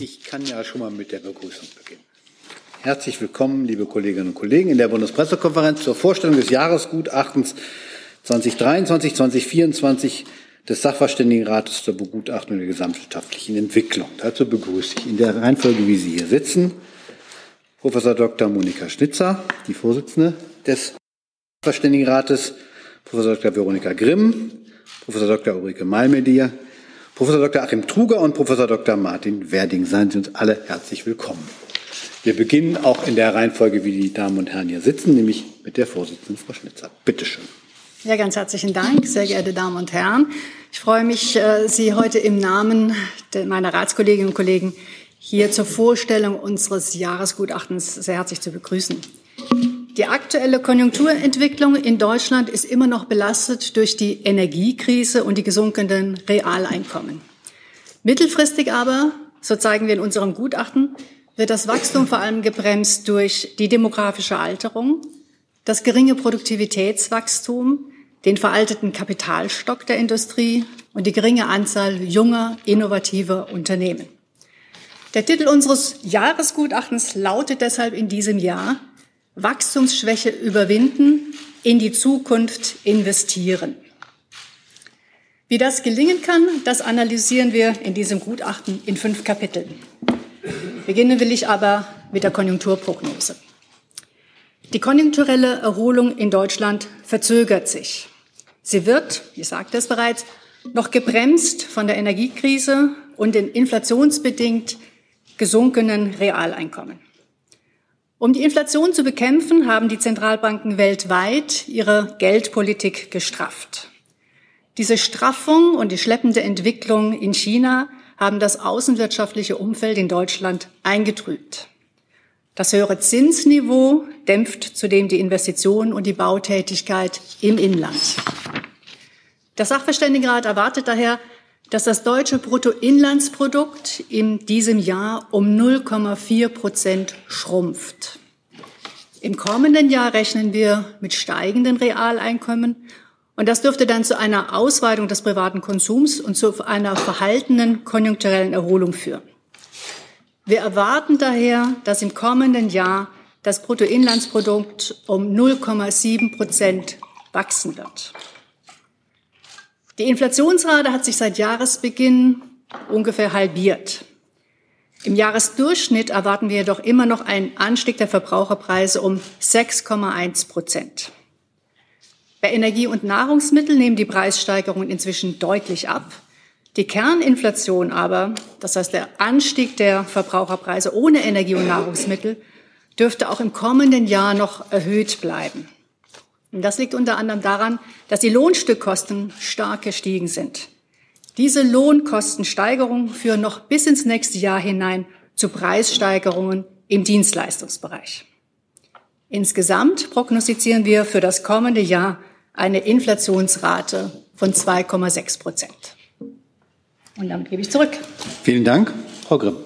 Ich kann ja schon mal mit der Begrüßung beginnen. Herzlich willkommen, liebe Kolleginnen und Kollegen, in der Bundespressekonferenz zur Vorstellung des Jahresgutachtens 2023, 2024 des Sachverständigenrates zur Begutachtung der gesamtwirtschaftlichen Entwicklung. Dazu begrüße ich in der Reihenfolge, wie Sie hier sitzen, Professor Dr. Monika Schnitzer, die Vorsitzende des Sachverständigenrates, Professor Dr. Veronika Grimm, Professor Dr. Ulrike Malmedier, Professor Dr. Achim Truger und Professor Dr. Martin Werding. Seien Sie uns alle herzlich willkommen. Wir beginnen auch in der Reihenfolge, wie die Damen und Herren hier sitzen, nämlich mit der Vorsitzenden Frau Schnitzer. Bitte schön. Ja, ganz herzlichen Dank, sehr geehrte Damen und Herren. Ich freue mich, äh, Sie heute im Namen meiner Ratskolleginnen und Kollegen hier zur Vorstellung unseres Jahresgutachtens sehr herzlich zu begrüßen. Die aktuelle Konjunkturentwicklung in Deutschland ist immer noch belastet durch die Energiekrise und die gesunkenen Realeinkommen. Mittelfristig aber, so zeigen wir in unserem Gutachten, wird das Wachstum vor allem gebremst durch die demografische Alterung, das geringe Produktivitätswachstum, den veralteten Kapitalstock der Industrie und die geringe Anzahl junger, innovativer Unternehmen. Der Titel unseres Jahresgutachtens lautet deshalb in diesem Jahr Wachstumsschwäche überwinden, in die Zukunft investieren. Wie das gelingen kann, das analysieren wir in diesem Gutachten in fünf Kapiteln. Beginnen will ich aber mit der Konjunkturprognose. Die konjunkturelle Erholung in Deutschland verzögert sich. Sie wird, ich sagte es bereits, noch gebremst von der Energiekrise und den inflationsbedingt gesunkenen Realeinkommen. Um die Inflation zu bekämpfen, haben die Zentralbanken weltweit ihre Geldpolitik gestrafft. Diese Straffung und die schleppende Entwicklung in China haben das außenwirtschaftliche Umfeld in Deutschland eingetrübt. Das höhere Zinsniveau dämpft zudem die Investitionen und die Bautätigkeit im Inland. Der Sachverständigenrat erwartet daher, dass das deutsche Bruttoinlandsprodukt in diesem Jahr um 0,4 Prozent schrumpft. Im kommenden Jahr rechnen wir mit steigenden Realeinkommen und das dürfte dann zu einer Ausweitung des privaten Konsums und zu einer verhaltenen konjunkturellen Erholung führen. Wir erwarten daher, dass im kommenden Jahr das Bruttoinlandsprodukt um 0,7 Prozent wachsen wird. Die Inflationsrate hat sich seit Jahresbeginn ungefähr halbiert. Im Jahresdurchschnitt erwarten wir jedoch immer noch einen Anstieg der Verbraucherpreise um 6,1 Prozent. Bei Energie- und Nahrungsmitteln nehmen die Preissteigerungen inzwischen deutlich ab. Die Kerninflation aber, das heißt der Anstieg der Verbraucherpreise ohne Energie- und Nahrungsmittel, dürfte auch im kommenden Jahr noch erhöht bleiben. Und das liegt unter anderem daran, dass die Lohnstückkosten stark gestiegen sind. Diese Lohnkostensteigerungen führen noch bis ins nächste Jahr hinein zu Preissteigerungen im Dienstleistungsbereich. Insgesamt prognostizieren wir für das kommende Jahr eine Inflationsrate von 2,6 Prozent. Und damit gebe ich zurück. Vielen Dank, Frau Grimm.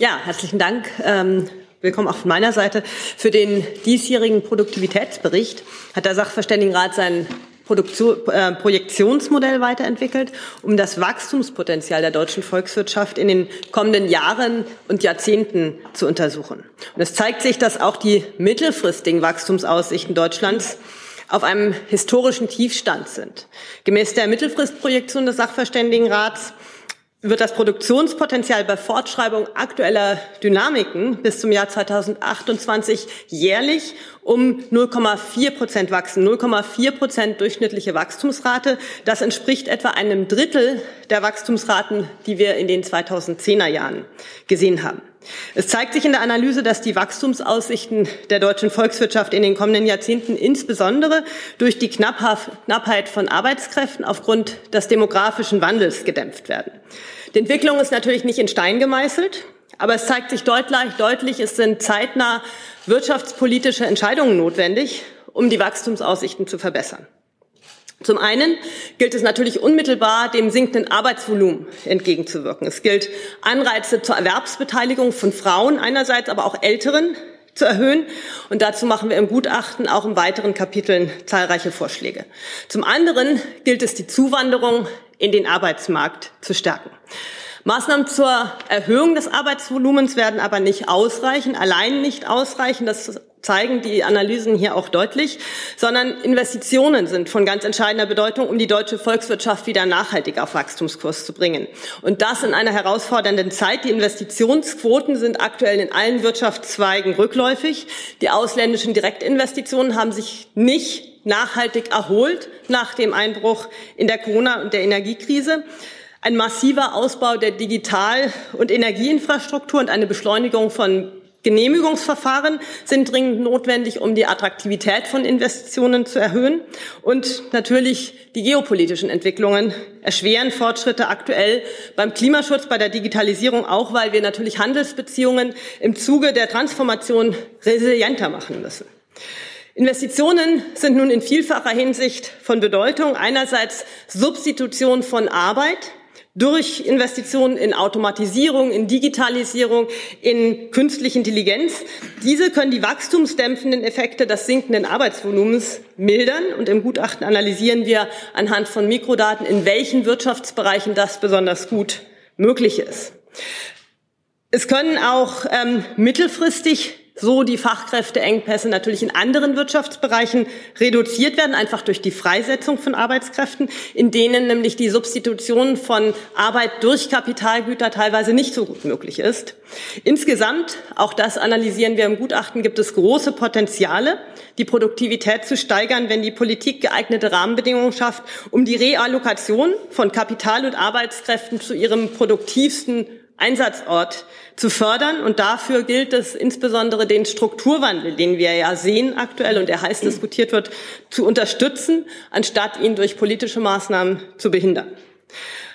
Ja, herzlichen Dank. Ähm, willkommen auch von meiner Seite. Für den diesjährigen Produktivitätsbericht hat der Sachverständigenrat sein Produktion, äh, Projektionsmodell weiterentwickelt, um das Wachstumspotenzial der deutschen Volkswirtschaft in den kommenden Jahren und Jahrzehnten zu untersuchen. Und es zeigt sich, dass auch die mittelfristigen Wachstumsaussichten Deutschlands auf einem historischen Tiefstand sind. Gemäß der Mittelfristprojektion des Sachverständigenrats wird das Produktionspotenzial bei Fortschreibung aktueller Dynamiken bis zum Jahr 2028 jährlich um 0,4 Prozent wachsen. 0,4 Prozent durchschnittliche Wachstumsrate. Das entspricht etwa einem Drittel der Wachstumsraten, die wir in den 2010er Jahren gesehen haben. Es zeigt sich in der Analyse, dass die Wachstumsaussichten der deutschen Volkswirtschaft in den kommenden Jahrzehnten insbesondere durch die Knappheit von Arbeitskräften aufgrund des demografischen Wandels gedämpft werden. Die Entwicklung ist natürlich nicht in Stein gemeißelt, aber es zeigt sich deutlich, deutlich es sind zeitnah wirtschaftspolitische Entscheidungen notwendig, um die Wachstumsaussichten zu verbessern. Zum einen gilt es natürlich unmittelbar, dem sinkenden Arbeitsvolumen entgegenzuwirken. Es gilt, Anreize zur Erwerbsbeteiligung von Frauen einerseits, aber auch Älteren zu erhöhen. Und dazu machen wir im Gutachten auch in weiteren Kapiteln zahlreiche Vorschläge. Zum anderen gilt es, die Zuwanderung in den Arbeitsmarkt zu stärken. Maßnahmen zur Erhöhung des Arbeitsvolumens werden aber nicht ausreichen, allein nicht ausreichen. Das zeigen die Analysen hier auch deutlich, sondern Investitionen sind von ganz entscheidender Bedeutung, um die deutsche Volkswirtschaft wieder nachhaltig auf Wachstumskurs zu bringen. Und das in einer herausfordernden Zeit. Die Investitionsquoten sind aktuell in allen Wirtschaftszweigen rückläufig. Die ausländischen Direktinvestitionen haben sich nicht nachhaltig erholt nach dem Einbruch in der Corona- und der Energiekrise. Ein massiver Ausbau der Digital- und Energieinfrastruktur und eine Beschleunigung von Genehmigungsverfahren sind dringend notwendig, um die Attraktivität von Investitionen zu erhöhen. Und natürlich die geopolitischen Entwicklungen erschweren Fortschritte aktuell beim Klimaschutz, bei der Digitalisierung auch, weil wir natürlich Handelsbeziehungen im Zuge der Transformation resilienter machen müssen. Investitionen sind nun in vielfacher Hinsicht von Bedeutung. Einerseits Substitution von Arbeit, durch Investitionen in Automatisierung, in Digitalisierung, in künstliche Intelligenz. Diese können die wachstumsdämpfenden Effekte des sinkenden Arbeitsvolumens mildern. Und im Gutachten analysieren wir anhand von Mikrodaten, in welchen Wirtschaftsbereichen das besonders gut möglich ist. Es können auch ähm, mittelfristig so die Fachkräfteengpässe natürlich in anderen Wirtschaftsbereichen reduziert werden, einfach durch die Freisetzung von Arbeitskräften, in denen nämlich die Substitution von Arbeit durch Kapitalgüter teilweise nicht so gut möglich ist. Insgesamt, auch das analysieren wir im Gutachten, gibt es große Potenziale, die Produktivität zu steigern, wenn die Politik geeignete Rahmenbedingungen schafft, um die Reallokation von Kapital und Arbeitskräften zu ihrem produktivsten Einsatzort zu fördern. Und dafür gilt es insbesondere den Strukturwandel, den wir ja sehen aktuell und der heiß diskutiert wird, zu unterstützen, anstatt ihn durch politische Maßnahmen zu behindern.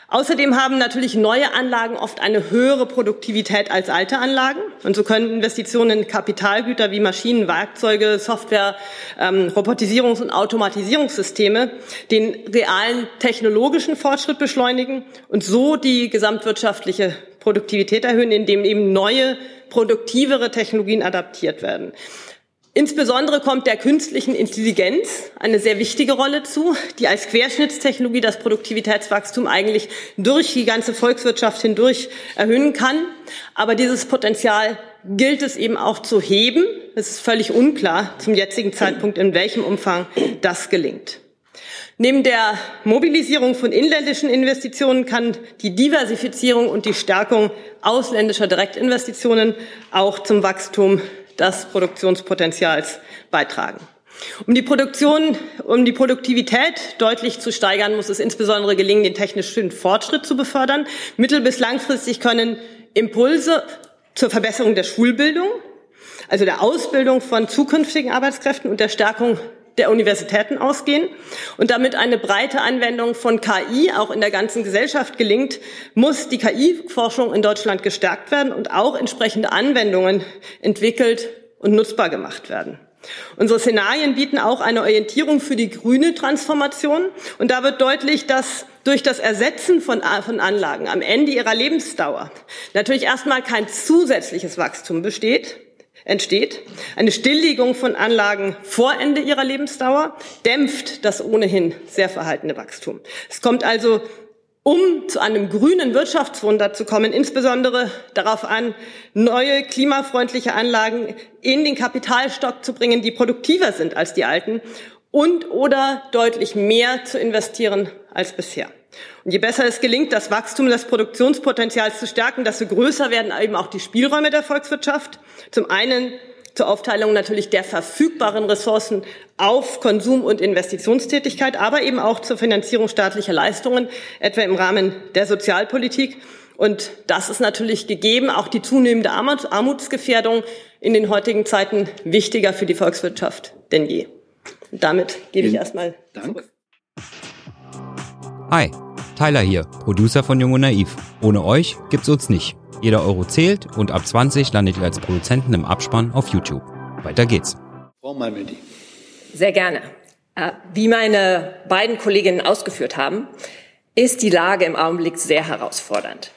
Außerdem haben natürlich neue Anlagen oft eine höhere Produktivität als alte Anlagen. Und so können Investitionen in Kapitalgüter wie Maschinen, Werkzeuge, Software, ähm, Robotisierungs- und Automatisierungssysteme den realen technologischen Fortschritt beschleunigen und so die gesamtwirtschaftliche Produktivität erhöhen, indem eben neue, produktivere Technologien adaptiert werden. Insbesondere kommt der künstlichen Intelligenz eine sehr wichtige Rolle zu, die als Querschnittstechnologie das Produktivitätswachstum eigentlich durch die ganze Volkswirtschaft hindurch erhöhen kann. Aber dieses Potenzial gilt es eben auch zu heben. Es ist völlig unklar zum jetzigen Zeitpunkt, in welchem Umfang das gelingt. Neben der Mobilisierung von inländischen Investitionen kann die Diversifizierung und die Stärkung ausländischer Direktinvestitionen auch zum Wachstum des Produktionspotenzials beitragen. Um die Produktion, um die Produktivität deutlich zu steigern, muss es insbesondere gelingen, den technischen Fortschritt zu befördern. Mittel- bis langfristig können Impulse zur Verbesserung der Schulbildung, also der Ausbildung von zukünftigen Arbeitskräften und der Stärkung der Universitäten ausgehen. Und damit eine breite Anwendung von KI auch in der ganzen Gesellschaft gelingt, muss die KI-Forschung in Deutschland gestärkt werden und auch entsprechende Anwendungen entwickelt und nutzbar gemacht werden. Unsere Szenarien bieten auch eine Orientierung für die grüne Transformation. Und da wird deutlich, dass durch das Ersetzen von, von Anlagen am Ende ihrer Lebensdauer natürlich erstmal kein zusätzliches Wachstum besteht, entsteht. Eine Stilllegung von Anlagen vor Ende ihrer Lebensdauer dämpft das ohnehin sehr verhaltene Wachstum. Es kommt also um zu einem grünen Wirtschaftswunder zu kommen, insbesondere darauf an, neue klimafreundliche Anlagen in den Kapitalstock zu bringen, die produktiver sind als die alten und oder deutlich mehr zu investieren als bisher. Und je besser es gelingt, das Wachstum des Produktionspotenzials zu stärken, desto größer werden eben auch die Spielräume der Volkswirtschaft. Zum einen zur Aufteilung natürlich der verfügbaren Ressourcen auf Konsum- und Investitionstätigkeit, aber eben auch zur Finanzierung staatlicher Leistungen, etwa im Rahmen der Sozialpolitik. Und das ist natürlich gegeben, auch die zunehmende Armutsgefährdung in den heutigen Zeiten wichtiger für die Volkswirtschaft denn je. Und damit gebe ich erstmal Dank. Zurück. Hi, Tyler hier, Producer von Jung und Naiv. Ohne euch gibt's uns nicht. Jeder Euro zählt und ab 20 landet ihr als Produzenten im Abspann auf YouTube. Weiter geht's. Frau Malmedy. Sehr gerne. Äh, wie meine beiden Kolleginnen ausgeführt haben, ist die Lage im Augenblick sehr herausfordernd.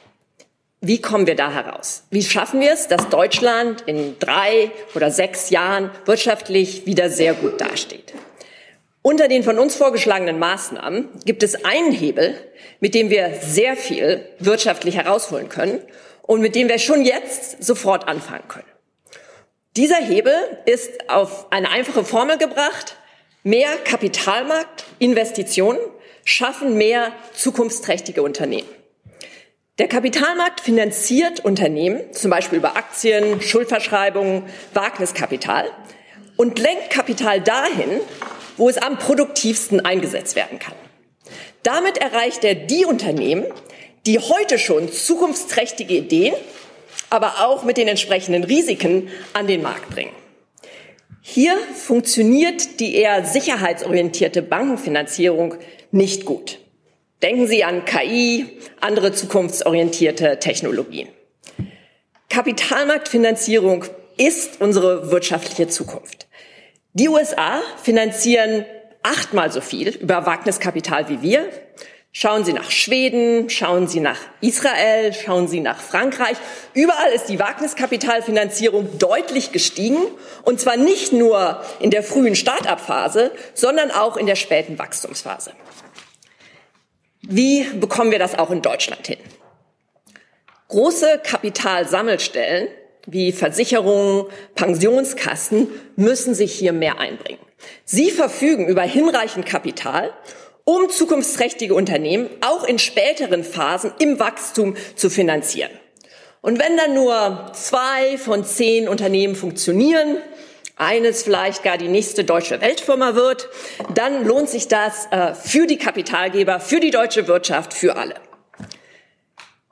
Wie kommen wir da heraus? Wie schaffen wir es, dass Deutschland in drei oder sechs Jahren wirtschaftlich wieder sehr gut dasteht? Unter den von uns vorgeschlagenen Maßnahmen gibt es einen Hebel, mit dem wir sehr viel wirtschaftlich herausholen können und mit dem wir schon jetzt sofort anfangen können. Dieser Hebel ist auf eine einfache Formel gebracht. Mehr Kapitalmarkt, Investitionen schaffen mehr zukunftsträchtige Unternehmen. Der Kapitalmarkt finanziert Unternehmen, zum Beispiel über Aktien, Schuldverschreibungen, Wagniskapital und lenkt Kapital dahin, wo es am produktivsten eingesetzt werden kann. Damit erreicht er die Unternehmen, die heute schon zukunftsträchtige Ideen, aber auch mit den entsprechenden Risiken an den Markt bringen. Hier funktioniert die eher sicherheitsorientierte Bankenfinanzierung nicht gut. Denken Sie an KI, andere zukunftsorientierte Technologien. Kapitalmarktfinanzierung ist unsere wirtschaftliche Zukunft. Die USA finanzieren achtmal so viel über Wagniskapital wie wir. Schauen Sie nach Schweden, schauen Sie nach Israel, schauen Sie nach Frankreich. Überall ist die Wagniskapitalfinanzierung deutlich gestiegen. Und zwar nicht nur in der frühen Start-up-Phase, sondern auch in der späten Wachstumsphase. Wie bekommen wir das auch in Deutschland hin? Große Kapitalsammelstellen wie Versicherungen, Pensionskassen müssen sich hier mehr einbringen. Sie verfügen über hinreichend Kapital, um zukunftsträchtige Unternehmen auch in späteren Phasen im Wachstum zu finanzieren. Und wenn dann nur zwei von zehn Unternehmen funktionieren, eines vielleicht gar die nächste deutsche Weltfirma wird, dann lohnt sich das äh, für die Kapitalgeber, für die deutsche Wirtschaft, für alle.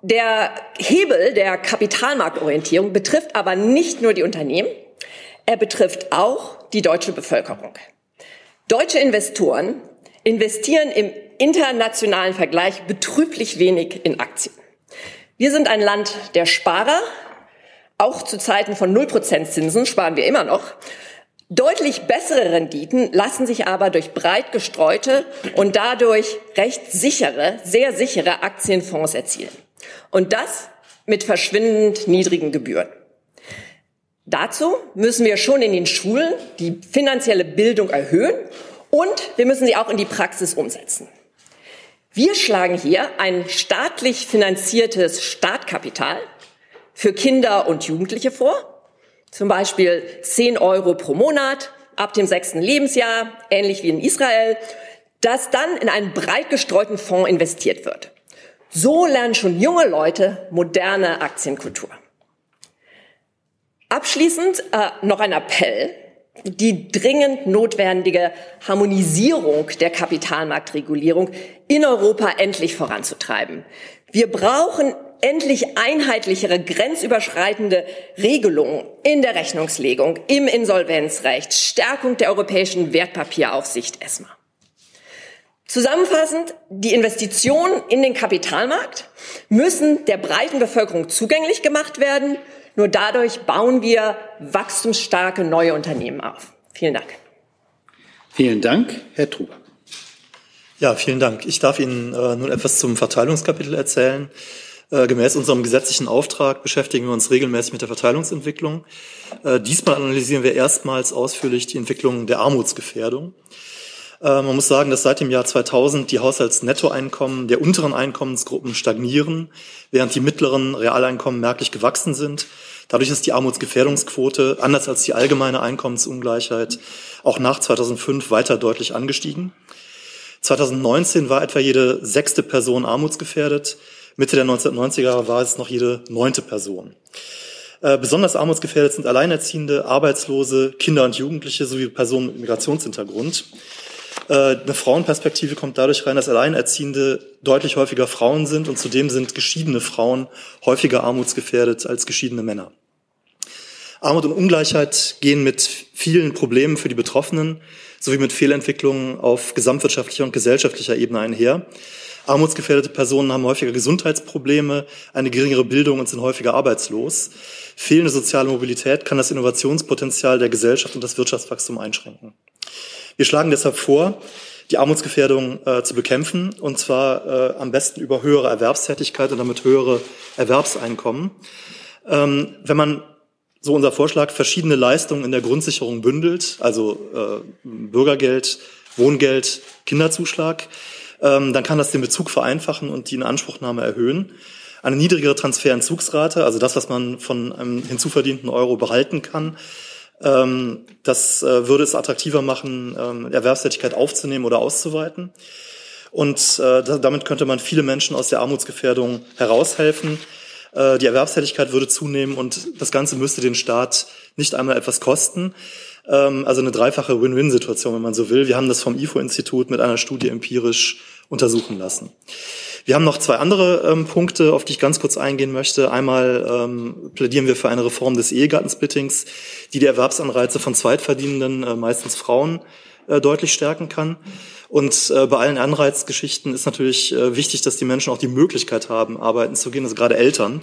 Der Hebel der Kapitalmarktorientierung betrifft aber nicht nur die Unternehmen, er betrifft auch die deutsche Bevölkerung. Deutsche Investoren investieren im internationalen Vergleich betrüblich wenig in Aktien. Wir sind ein Land der Sparer, auch zu Zeiten von 0% Zinsen sparen wir immer noch. Deutlich bessere Renditen lassen sich aber durch breit gestreute und dadurch recht sichere, sehr sichere Aktienfonds erzielen. Und das mit verschwindend niedrigen Gebühren. Dazu müssen wir schon in den Schulen die finanzielle Bildung erhöhen und wir müssen sie auch in die Praxis umsetzen. Wir schlagen hier ein staatlich finanziertes Startkapital für Kinder und Jugendliche vor. Zum Beispiel 10 Euro pro Monat ab dem sechsten Lebensjahr, ähnlich wie in Israel, das dann in einen breit gestreuten Fonds investiert wird. So lernen schon junge Leute moderne Aktienkultur. Abschließend äh, noch ein Appell. Die dringend notwendige Harmonisierung der Kapitalmarktregulierung in Europa endlich voranzutreiben. Wir brauchen endlich einheitlichere, grenzüberschreitende Regelungen in der Rechnungslegung, im Insolvenzrecht, Stärkung der europäischen Wertpapieraufsicht ESMA. Zusammenfassend, die Investitionen in den Kapitalmarkt müssen der breiten Bevölkerung zugänglich gemacht werden. Nur dadurch bauen wir wachstumsstarke neue Unternehmen auf. Vielen Dank. Vielen Dank, Herr Truber. Ja, vielen Dank. Ich darf Ihnen äh, nun etwas zum Verteilungskapitel erzählen. Äh, gemäß unserem gesetzlichen Auftrag beschäftigen wir uns regelmäßig mit der Verteilungsentwicklung. Äh, diesmal analysieren wir erstmals ausführlich die Entwicklung der Armutsgefährdung. Äh, man muss sagen, dass seit dem Jahr 2000 die Haushaltsnettoeinkommen der unteren Einkommensgruppen stagnieren, während die mittleren Realeinkommen merklich gewachsen sind. Dadurch ist die Armutsgefährdungsquote, anders als die allgemeine Einkommensungleichheit, auch nach 2005 weiter deutlich angestiegen. 2019 war etwa jede sechste Person armutsgefährdet. Mitte der 1990er war es noch jede neunte Person. Äh, besonders armutsgefährdet sind Alleinerziehende, Arbeitslose, Kinder und Jugendliche sowie Personen mit Migrationshintergrund. Äh, eine Frauenperspektive kommt dadurch rein, dass Alleinerziehende deutlich häufiger Frauen sind und zudem sind geschiedene Frauen häufiger armutsgefährdet als geschiedene Männer. Armut und Ungleichheit gehen mit vielen Problemen für die Betroffenen sowie mit Fehlentwicklungen auf gesamtwirtschaftlicher und gesellschaftlicher Ebene einher. Armutsgefährdete Personen haben häufiger Gesundheitsprobleme, eine geringere Bildung und sind häufiger arbeitslos. Fehlende soziale Mobilität kann das Innovationspotenzial der Gesellschaft und das Wirtschaftswachstum einschränken. Wir schlagen deshalb vor, die Armutsgefährdung äh, zu bekämpfen, und zwar äh, am besten über höhere Erwerbstätigkeit und damit höhere Erwerbseinkommen. Ähm, wenn man so unser Vorschlag verschiedene Leistungen in der Grundsicherung bündelt, also äh, Bürgergeld, Wohngeld, Kinderzuschlag, ähm, dann kann das den Bezug vereinfachen und die Inanspruchnahme erhöhen. Eine niedrigere Transferentzugsrate, also das, was man von einem hinzuverdienten Euro behalten kann, das äh, würde es attraktiver machen, ähm, Erwerbstätigkeit aufzunehmen oder auszuweiten. Und äh, damit könnte man viele Menschen aus der Armutsgefährdung heraushelfen. Äh, die Erwerbstätigkeit würde zunehmen und das Ganze müsste den Staat nicht einmal etwas kosten. Ähm, also eine dreifache Win-Win-Situation, wenn man so will. Wir haben das vom IFO-Institut mit einer Studie empirisch untersuchen lassen. Wir haben noch zwei andere ähm, Punkte, auf die ich ganz kurz eingehen möchte. Einmal ähm, plädieren wir für eine Reform des Ehegattensplittings, die die Erwerbsanreize von Zweitverdienenden, äh, meistens Frauen, äh, deutlich stärken kann. Und äh, bei allen Anreizgeschichten ist natürlich äh, wichtig, dass die Menschen auch die Möglichkeit haben, arbeiten zu gehen, also gerade Eltern.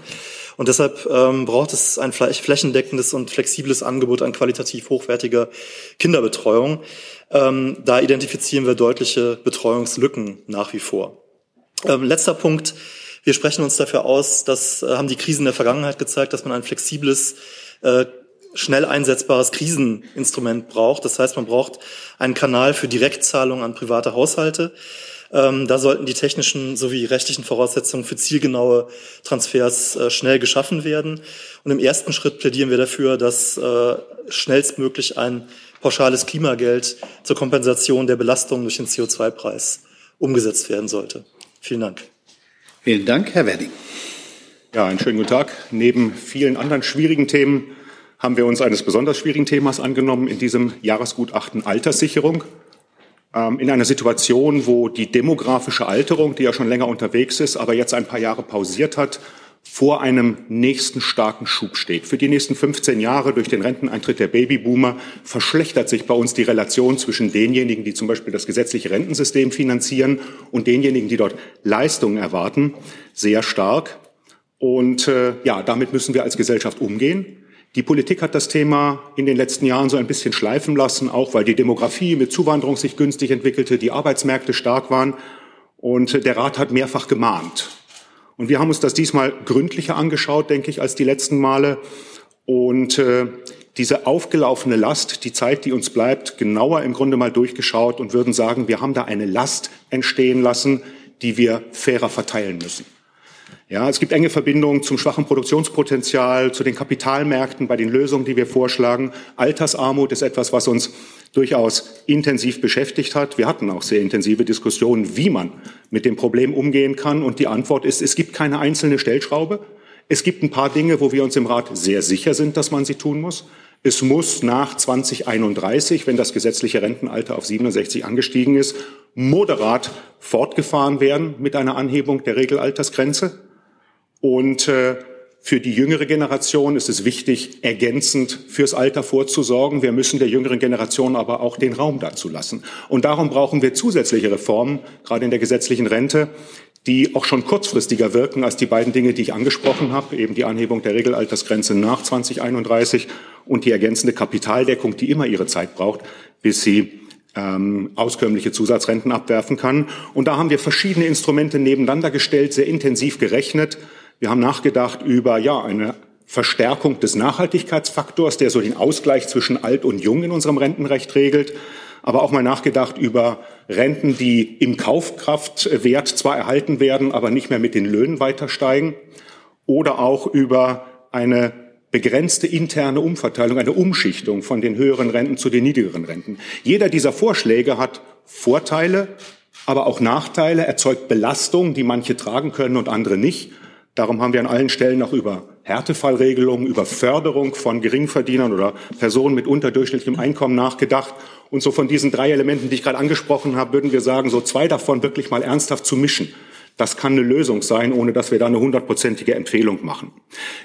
Und deshalb ähm, braucht es ein flächendeckendes und flexibles Angebot an qualitativ hochwertiger Kinderbetreuung. Ähm, da identifizieren wir deutliche Betreuungslücken nach wie vor. Ähm, letzter Punkt. Wir sprechen uns dafür aus, das äh, haben die Krisen der Vergangenheit gezeigt, dass man ein flexibles, äh, schnell einsetzbares Kriseninstrument braucht. Das heißt, man braucht einen Kanal für Direktzahlungen an private Haushalte. Ähm, da sollten die technischen sowie rechtlichen Voraussetzungen für zielgenaue Transfers äh, schnell geschaffen werden. Und im ersten Schritt plädieren wir dafür, dass äh, schnellstmöglich ein pauschales Klimageld zur Kompensation der Belastung durch den CO2-Preis umgesetzt werden sollte. Vielen Dank. Vielen Dank, Herr Werding. Ja, einen schönen guten Tag. Neben vielen anderen schwierigen Themen haben wir uns eines besonders schwierigen Themas angenommen in diesem Jahresgutachten Alterssicherung. Ähm, in einer Situation, wo die demografische Alterung, die ja schon länger unterwegs ist, aber jetzt ein paar Jahre pausiert hat, vor einem nächsten starken Schub steht. Für die nächsten 15 Jahre durch den Renteneintritt der Babyboomer verschlechtert sich bei uns die Relation zwischen denjenigen, die zum Beispiel das gesetzliche Rentensystem finanzieren und denjenigen, die dort Leistungen erwarten, sehr stark. Und äh, ja, damit müssen wir als Gesellschaft umgehen. Die Politik hat das Thema in den letzten Jahren so ein bisschen schleifen lassen, auch weil die Demografie mit Zuwanderung sich günstig entwickelte, die Arbeitsmärkte stark waren. Und der Rat hat mehrfach gemahnt. Und wir haben uns das diesmal gründlicher angeschaut, denke ich, als die letzten Male. Und äh, diese aufgelaufene Last, die Zeit, die uns bleibt, genauer im Grunde mal durchgeschaut und würden sagen, wir haben da eine Last entstehen lassen, die wir fairer verteilen müssen. Ja, es gibt enge Verbindungen zum schwachen Produktionspotenzial, zu den Kapitalmärkten bei den Lösungen, die wir vorschlagen. Altersarmut ist etwas, was uns durchaus intensiv beschäftigt hat. Wir hatten auch sehr intensive Diskussionen, wie man mit dem Problem umgehen kann. Und die Antwort ist, es gibt keine einzelne Stellschraube. Es gibt ein paar Dinge, wo wir uns im Rat sehr sicher sind, dass man sie tun muss. Es muss nach 2031, wenn das gesetzliche Rentenalter auf 67 angestiegen ist, moderat fortgefahren werden mit einer Anhebung der Regelaltersgrenze. Und äh, für die jüngere Generation ist es wichtig, ergänzend fürs Alter vorzusorgen. Wir müssen der jüngeren Generation aber auch den Raum dazu lassen. Und darum brauchen wir zusätzliche Reformen, gerade in der gesetzlichen Rente, die auch schon kurzfristiger wirken als die beiden Dinge, die ich angesprochen habe, eben die Anhebung der Regelaltersgrenze nach 2031 und die ergänzende Kapitaldeckung, die immer ihre Zeit braucht, bis sie ähm, auskömmliche Zusatzrenten abwerfen kann. Und da haben wir verschiedene Instrumente nebeneinander gestellt, sehr intensiv gerechnet wir haben nachgedacht über ja, eine Verstärkung des Nachhaltigkeitsfaktors, der so den Ausgleich zwischen alt und jung in unserem Rentenrecht regelt, aber auch mal nachgedacht über Renten, die im Kaufkraftwert zwar erhalten werden, aber nicht mehr mit den Löhnen weiter steigen, oder auch über eine begrenzte interne Umverteilung, eine Umschichtung von den höheren Renten zu den niedrigeren Renten. Jeder dieser Vorschläge hat Vorteile, aber auch Nachteile, erzeugt Belastungen, die manche tragen können und andere nicht. Darum haben wir an allen Stellen auch über Härtefallregelungen, über Förderung von Geringverdienern oder Personen mit unterdurchschnittlichem Einkommen nachgedacht. Und so von diesen drei Elementen, die ich gerade angesprochen habe, würden wir sagen, so zwei davon wirklich mal ernsthaft zu mischen. Das kann eine Lösung sein, ohne dass wir da eine hundertprozentige Empfehlung machen.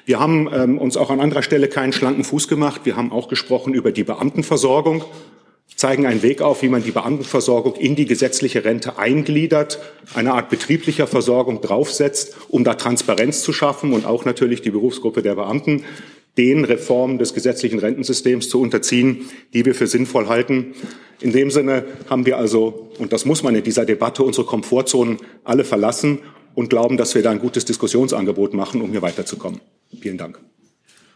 Wir haben ähm, uns auch an anderer Stelle keinen schlanken Fuß gemacht. Wir haben auch gesprochen über die Beamtenversorgung zeigen einen Weg auf, wie man die Beamtenversorgung in die gesetzliche Rente eingliedert, eine Art betrieblicher Versorgung draufsetzt, um da Transparenz zu schaffen und auch natürlich die Berufsgruppe der Beamten den Reformen des gesetzlichen Rentensystems zu unterziehen, die wir für sinnvoll halten. In dem Sinne haben wir also, und das muss man in dieser Debatte, unsere Komfortzonen alle verlassen und glauben, dass wir da ein gutes Diskussionsangebot machen, um hier weiterzukommen. Vielen Dank.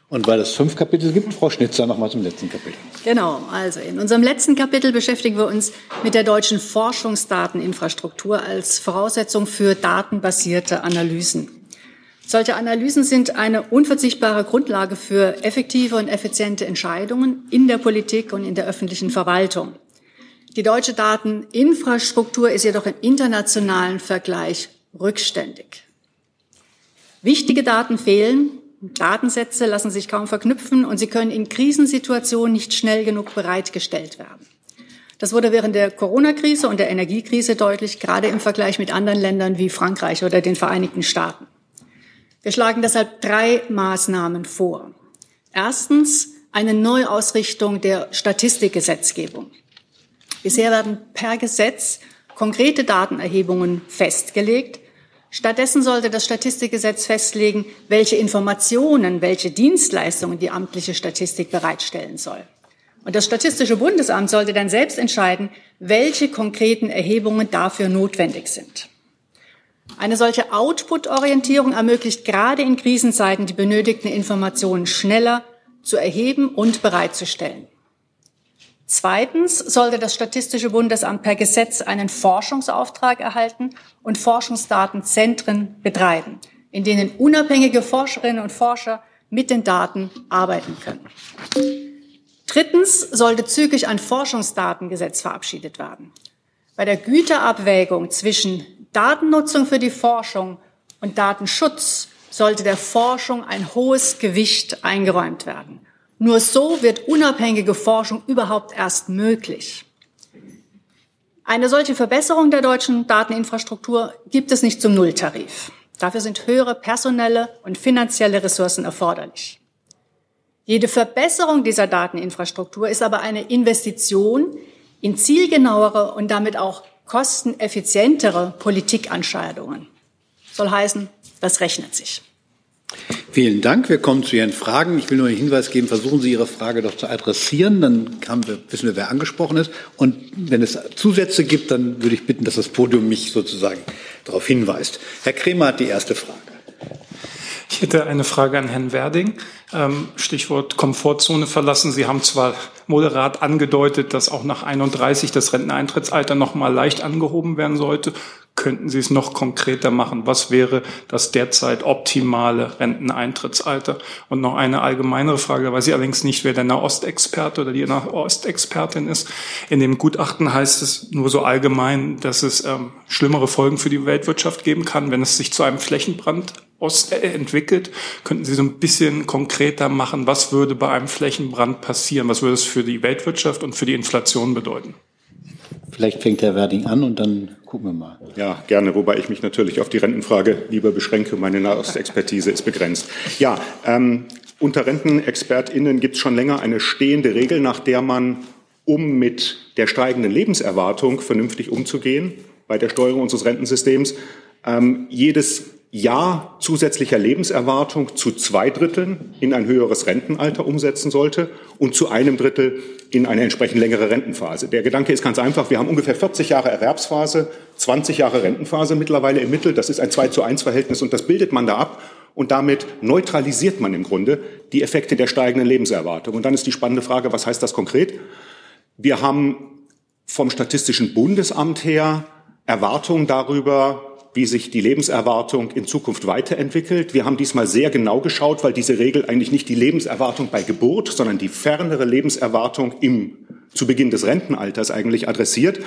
Und weil es fünf Kapitel gibt, Frau Schnitzer noch mal zum letzten Kapitel. Genau, also in unserem letzten Kapitel beschäftigen wir uns mit der deutschen Forschungsdateninfrastruktur als Voraussetzung für datenbasierte Analysen. Solche Analysen sind eine unverzichtbare Grundlage für effektive und effiziente Entscheidungen in der Politik und in der öffentlichen Verwaltung. Die deutsche Dateninfrastruktur ist jedoch im internationalen Vergleich rückständig. Wichtige Daten fehlen, Datensätze lassen sich kaum verknüpfen und sie können in Krisensituationen nicht schnell genug bereitgestellt werden. Das wurde während der Corona-Krise und der Energiekrise deutlich, gerade im Vergleich mit anderen Ländern wie Frankreich oder den Vereinigten Staaten. Wir schlagen deshalb drei Maßnahmen vor. Erstens eine Neuausrichtung der Statistikgesetzgebung. Bisher werden per Gesetz konkrete Datenerhebungen festgelegt. Stattdessen sollte das Statistikgesetz festlegen, welche Informationen, welche Dienstleistungen die amtliche Statistik bereitstellen soll. Und das Statistische Bundesamt sollte dann selbst entscheiden, welche konkreten Erhebungen dafür notwendig sind. Eine solche Output-Orientierung ermöglicht gerade in Krisenzeiten die benötigten Informationen schneller zu erheben und bereitzustellen. Zweitens sollte das Statistische Bundesamt per Gesetz einen Forschungsauftrag erhalten und Forschungsdatenzentren betreiben, in denen unabhängige Forscherinnen und Forscher mit den Daten arbeiten können. Drittens sollte zügig ein Forschungsdatengesetz verabschiedet werden. Bei der Güterabwägung zwischen Datennutzung für die Forschung und Datenschutz sollte der Forschung ein hohes Gewicht eingeräumt werden. Nur so wird unabhängige Forschung überhaupt erst möglich. Eine solche Verbesserung der deutschen Dateninfrastruktur gibt es nicht zum Nulltarif. Dafür sind höhere personelle und finanzielle Ressourcen erforderlich. Jede Verbesserung dieser Dateninfrastruktur ist aber eine Investition in zielgenauere und damit auch kosteneffizientere Politikentscheidungen. Soll heißen, das rechnet sich. Vielen Dank. Wir kommen zu Ihren Fragen. Ich will nur einen Hinweis geben, versuchen Sie Ihre Frage doch zu adressieren, dann wir, wissen wir, wer angesprochen ist. Und wenn es Zusätze gibt, dann würde ich bitten, dass das Podium mich sozusagen darauf hinweist. Herr Kremer hat die erste Frage. Ich hätte eine Frage an Herrn Werding. Ähm, Stichwort Komfortzone verlassen. Sie haben zwar moderat angedeutet, dass auch nach 31 das Renteneintrittsalter noch mal leicht angehoben werden sollte. Könnten Sie es noch konkreter machen? Was wäre das derzeit optimale Renteneintrittsalter? Und noch eine allgemeinere Frage, da weiß ich allerdings nicht, wer der Nahostexperte oder die Nahostexpertin ist. In dem Gutachten heißt es nur so allgemein, dass es ähm, schlimmere Folgen für die Weltwirtschaft geben kann, wenn es sich zu einem Flächenbrand äh, entwickelt. Könnten Sie so ein bisschen konkreter machen, was würde bei einem Flächenbrand passieren? Was würde es für die Weltwirtschaft und für die Inflation bedeuten? Vielleicht fängt Herr Werding an und dann gucken wir mal. Ja, gerne, wobei ich mich natürlich auf die Rentenfrage lieber beschränke. Meine Nahostexpertise ist begrenzt. Ja, ähm, unter RentenexpertInnen gibt es schon länger eine stehende Regel, nach der man, um mit der steigenden Lebenserwartung vernünftig umzugehen, bei der Steuerung unseres Rentensystems, ähm, jedes Jahr zusätzlicher Lebenserwartung zu zwei Dritteln in ein höheres Rentenalter umsetzen sollte und zu einem Drittel in eine entsprechend längere Rentenphase. Der Gedanke ist ganz einfach, wir haben ungefähr 40 Jahre Erwerbsphase, 20 Jahre Rentenphase mittlerweile im Mittel. Das ist ein 2 zu 1 Verhältnis und das bildet man da ab. Und damit neutralisiert man im Grunde die Effekte der steigenden Lebenserwartung. Und dann ist die spannende Frage, was heißt das konkret? Wir haben vom Statistischen Bundesamt her Erwartungen darüber, wie sich die Lebenserwartung in Zukunft weiterentwickelt. Wir haben diesmal sehr genau geschaut, weil diese Regel eigentlich nicht die Lebenserwartung bei Geburt, sondern die fernere Lebenserwartung im, zu Beginn des Rentenalters eigentlich adressiert.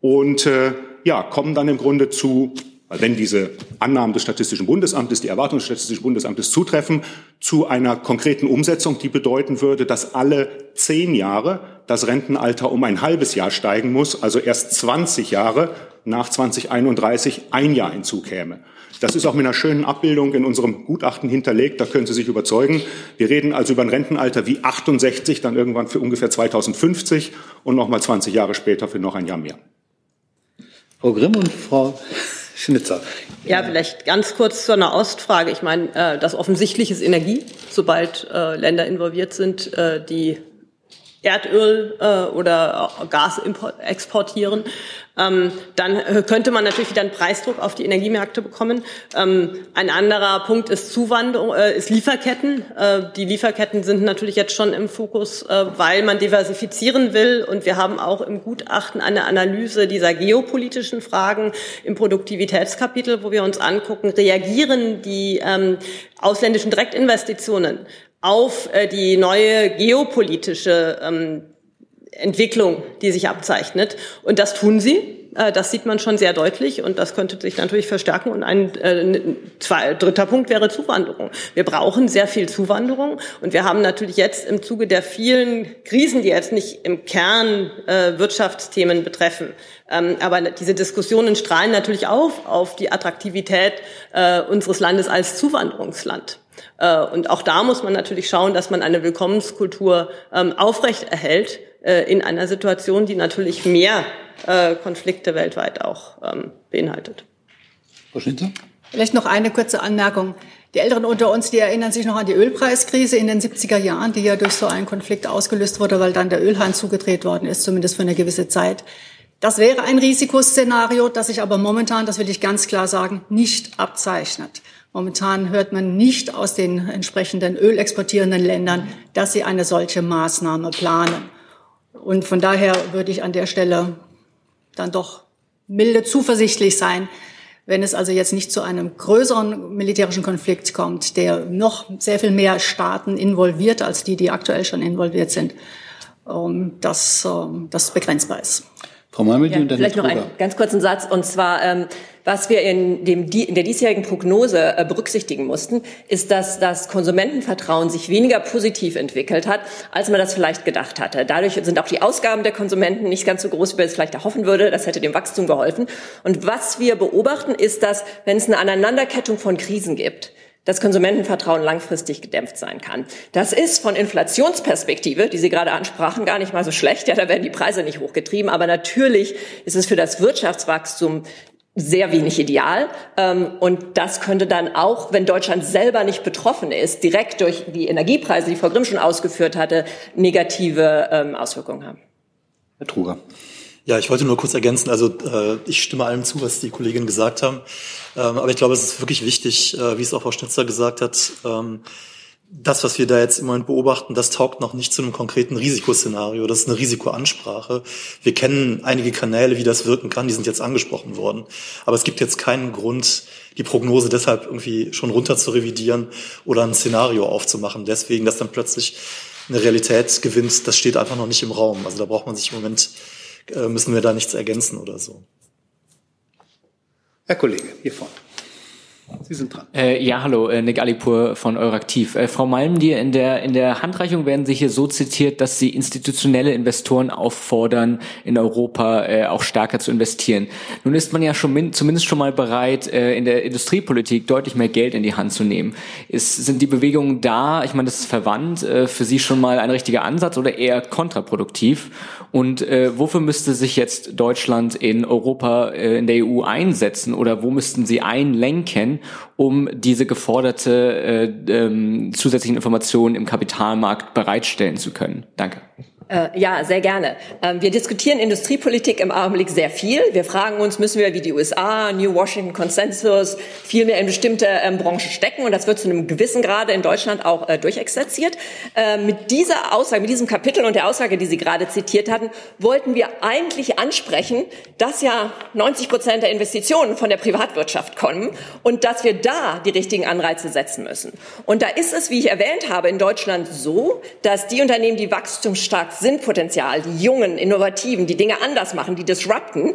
Und äh, ja, kommen dann im Grunde zu, wenn diese Annahmen des Statistischen Bundesamtes, die Erwartungen des Statistischen Bundesamtes zutreffen, zu einer konkreten Umsetzung, die bedeuten würde, dass alle zehn Jahre das Rentenalter um ein halbes Jahr steigen muss, also erst 20 Jahre nach 2031 ein Jahr hinzukäme. Das ist auch mit einer schönen Abbildung in unserem Gutachten hinterlegt. Da können Sie sich überzeugen. Wir reden also über ein Rentenalter wie 68, dann irgendwann für ungefähr 2050 und nochmal 20 Jahre später für noch ein Jahr mehr. Frau Grimm und Frau Schnitzer. Ja, vielleicht ganz kurz zu einer Ostfrage. Ich meine, äh, das Offensichtliche ist Energie. Sobald äh, Länder involviert sind, äh, die Erdöl äh, oder Gas exportieren, ähm, dann äh, könnte man natürlich wieder einen Preisdruck auf die Energiemärkte bekommen. Ähm, ein anderer Punkt ist Zuwanderung, äh, ist Lieferketten. Äh, die Lieferketten sind natürlich jetzt schon im Fokus, äh, weil man diversifizieren will. Und wir haben auch im Gutachten eine Analyse dieser geopolitischen Fragen im Produktivitätskapitel, wo wir uns angucken, reagieren die ähm, ausländischen Direktinvestitionen auf äh, die neue geopolitische ähm, Entwicklung, die sich abzeichnet. Und das tun sie. Äh, das sieht man schon sehr deutlich und das könnte sich natürlich verstärken. Und ein äh, zwei, dritter Punkt wäre Zuwanderung. Wir brauchen sehr viel Zuwanderung und wir haben natürlich jetzt im Zuge der vielen Krisen, die jetzt nicht im Kern äh, Wirtschaftsthemen betreffen, ähm, aber diese Diskussionen strahlen natürlich auf auf die Attraktivität äh, unseres Landes als Zuwanderungsland. Äh, und auch da muss man natürlich schauen, dass man eine Willkommenskultur ähm, aufrecht erhält äh, in einer Situation, die natürlich mehr äh, Konflikte weltweit auch ähm, beinhaltet. Frau Schinzer? Vielleicht noch eine kurze Anmerkung. Die Älteren unter uns, die erinnern sich noch an die Ölpreiskrise in den 70er Jahren, die ja durch so einen Konflikt ausgelöst wurde, weil dann der Ölhahn zugedreht worden ist, zumindest für eine gewisse Zeit. Das wäre ein Risikoszenario, das sich aber momentan, das will ich ganz klar sagen, nicht abzeichnet. Momentan hört man nicht aus den entsprechenden ölexportierenden Ländern, dass sie eine solche Maßnahme planen. Und von daher würde ich an der Stelle dann doch milde zuversichtlich sein, wenn es also jetzt nicht zu einem größeren militärischen Konflikt kommt, der noch sehr viel mehr Staaten involviert als die, die aktuell schon involviert sind, ähm, dass ähm, das begrenzbar ist. Frau Malmedy ja, und dann Vielleicht noch einen ganz kurzen Satz. Und zwar, ähm, was wir in, dem, in der diesjährigen Prognose äh, berücksichtigen mussten, ist, dass das Konsumentenvertrauen sich weniger positiv entwickelt hat, als man das vielleicht gedacht hatte. Dadurch sind auch die Ausgaben der Konsumenten nicht ganz so groß, wie man es vielleicht erhoffen würde. Das hätte dem Wachstum geholfen. Und was wir beobachten, ist, dass, wenn es eine Aneinanderkettung von Krisen gibt, das Konsumentenvertrauen langfristig gedämpft sein kann. Das ist von Inflationsperspektive, die Sie gerade ansprachen, gar nicht mal so schlecht. Ja, da werden die Preise nicht hochgetrieben. Aber natürlich ist es für das Wirtschaftswachstum sehr wenig ideal. Ähm, und das könnte dann auch, wenn Deutschland selber nicht betroffen ist, direkt durch die Energiepreise, die Frau Grimm schon ausgeführt hatte, negative ähm, Auswirkungen haben. Herr Truger. Ja, ich wollte nur kurz ergänzen. Also äh, ich stimme allem zu, was die Kolleginnen gesagt haben. Ähm, aber ich glaube, es ist wirklich wichtig, äh, wie es auch Frau Schnitzer gesagt hat, ähm, das, was wir da jetzt im Moment beobachten, das taugt noch nicht zu einem konkreten Risikoszenario. Das ist eine Risikoansprache. Wir kennen einige Kanäle, wie das wirken kann. Die sind jetzt angesprochen worden. Aber es gibt jetzt keinen Grund, die Prognose deshalb irgendwie schon runter zu revidieren oder ein Szenario aufzumachen. Deswegen, dass dann plötzlich eine Realität gewinnt, das steht einfach noch nicht im Raum. Also da braucht man sich im Moment äh, müssen wir da nichts ergänzen oder so. Herr Kollege, hier vorne. Sie sind dran. Äh, ja, hallo, äh, Nick Alipur von Euraktiv. Äh, Frau Malmdier, in der, in der Handreichung werden Sie hier so zitiert, dass Sie institutionelle Investoren auffordern, in Europa äh, auch stärker zu investieren. Nun ist man ja schon min zumindest schon mal bereit, äh, in der Industriepolitik deutlich mehr Geld in die Hand zu nehmen. Ist, sind die Bewegungen da, ich meine, das ist verwandt, äh, für Sie schon mal ein richtiger Ansatz oder eher kontraproduktiv? Und äh, wofür müsste sich jetzt Deutschland in Europa, äh, in der EU einsetzen oder wo müssten Sie einlenken, um diese geforderte äh, ähm, zusätzlichen Informationen im Kapitalmarkt bereitstellen zu können? Danke. Äh, ja, sehr gerne. Ähm, wir diskutieren Industriepolitik im Augenblick sehr viel. Wir fragen uns, müssen wir wie die USA, New Washington Consensus, viel mehr in bestimmte ähm, Branchen stecken? Und das wird zu einem gewissen Grade in Deutschland auch äh, durchexerziert. Äh, mit dieser Aussage, mit diesem Kapitel und der Aussage, die Sie gerade zitiert hatten, wollten wir eigentlich ansprechen, dass ja 90 Prozent der Investitionen von der Privatwirtschaft kommen und dass wir da die richtigen Anreize setzen müssen. Und da ist es, wie ich erwähnt habe, in Deutschland so, dass die Unternehmen, die wachstumsstark Sinnpotenzial, die Jungen, Innovativen, die Dinge anders machen, die disrupten,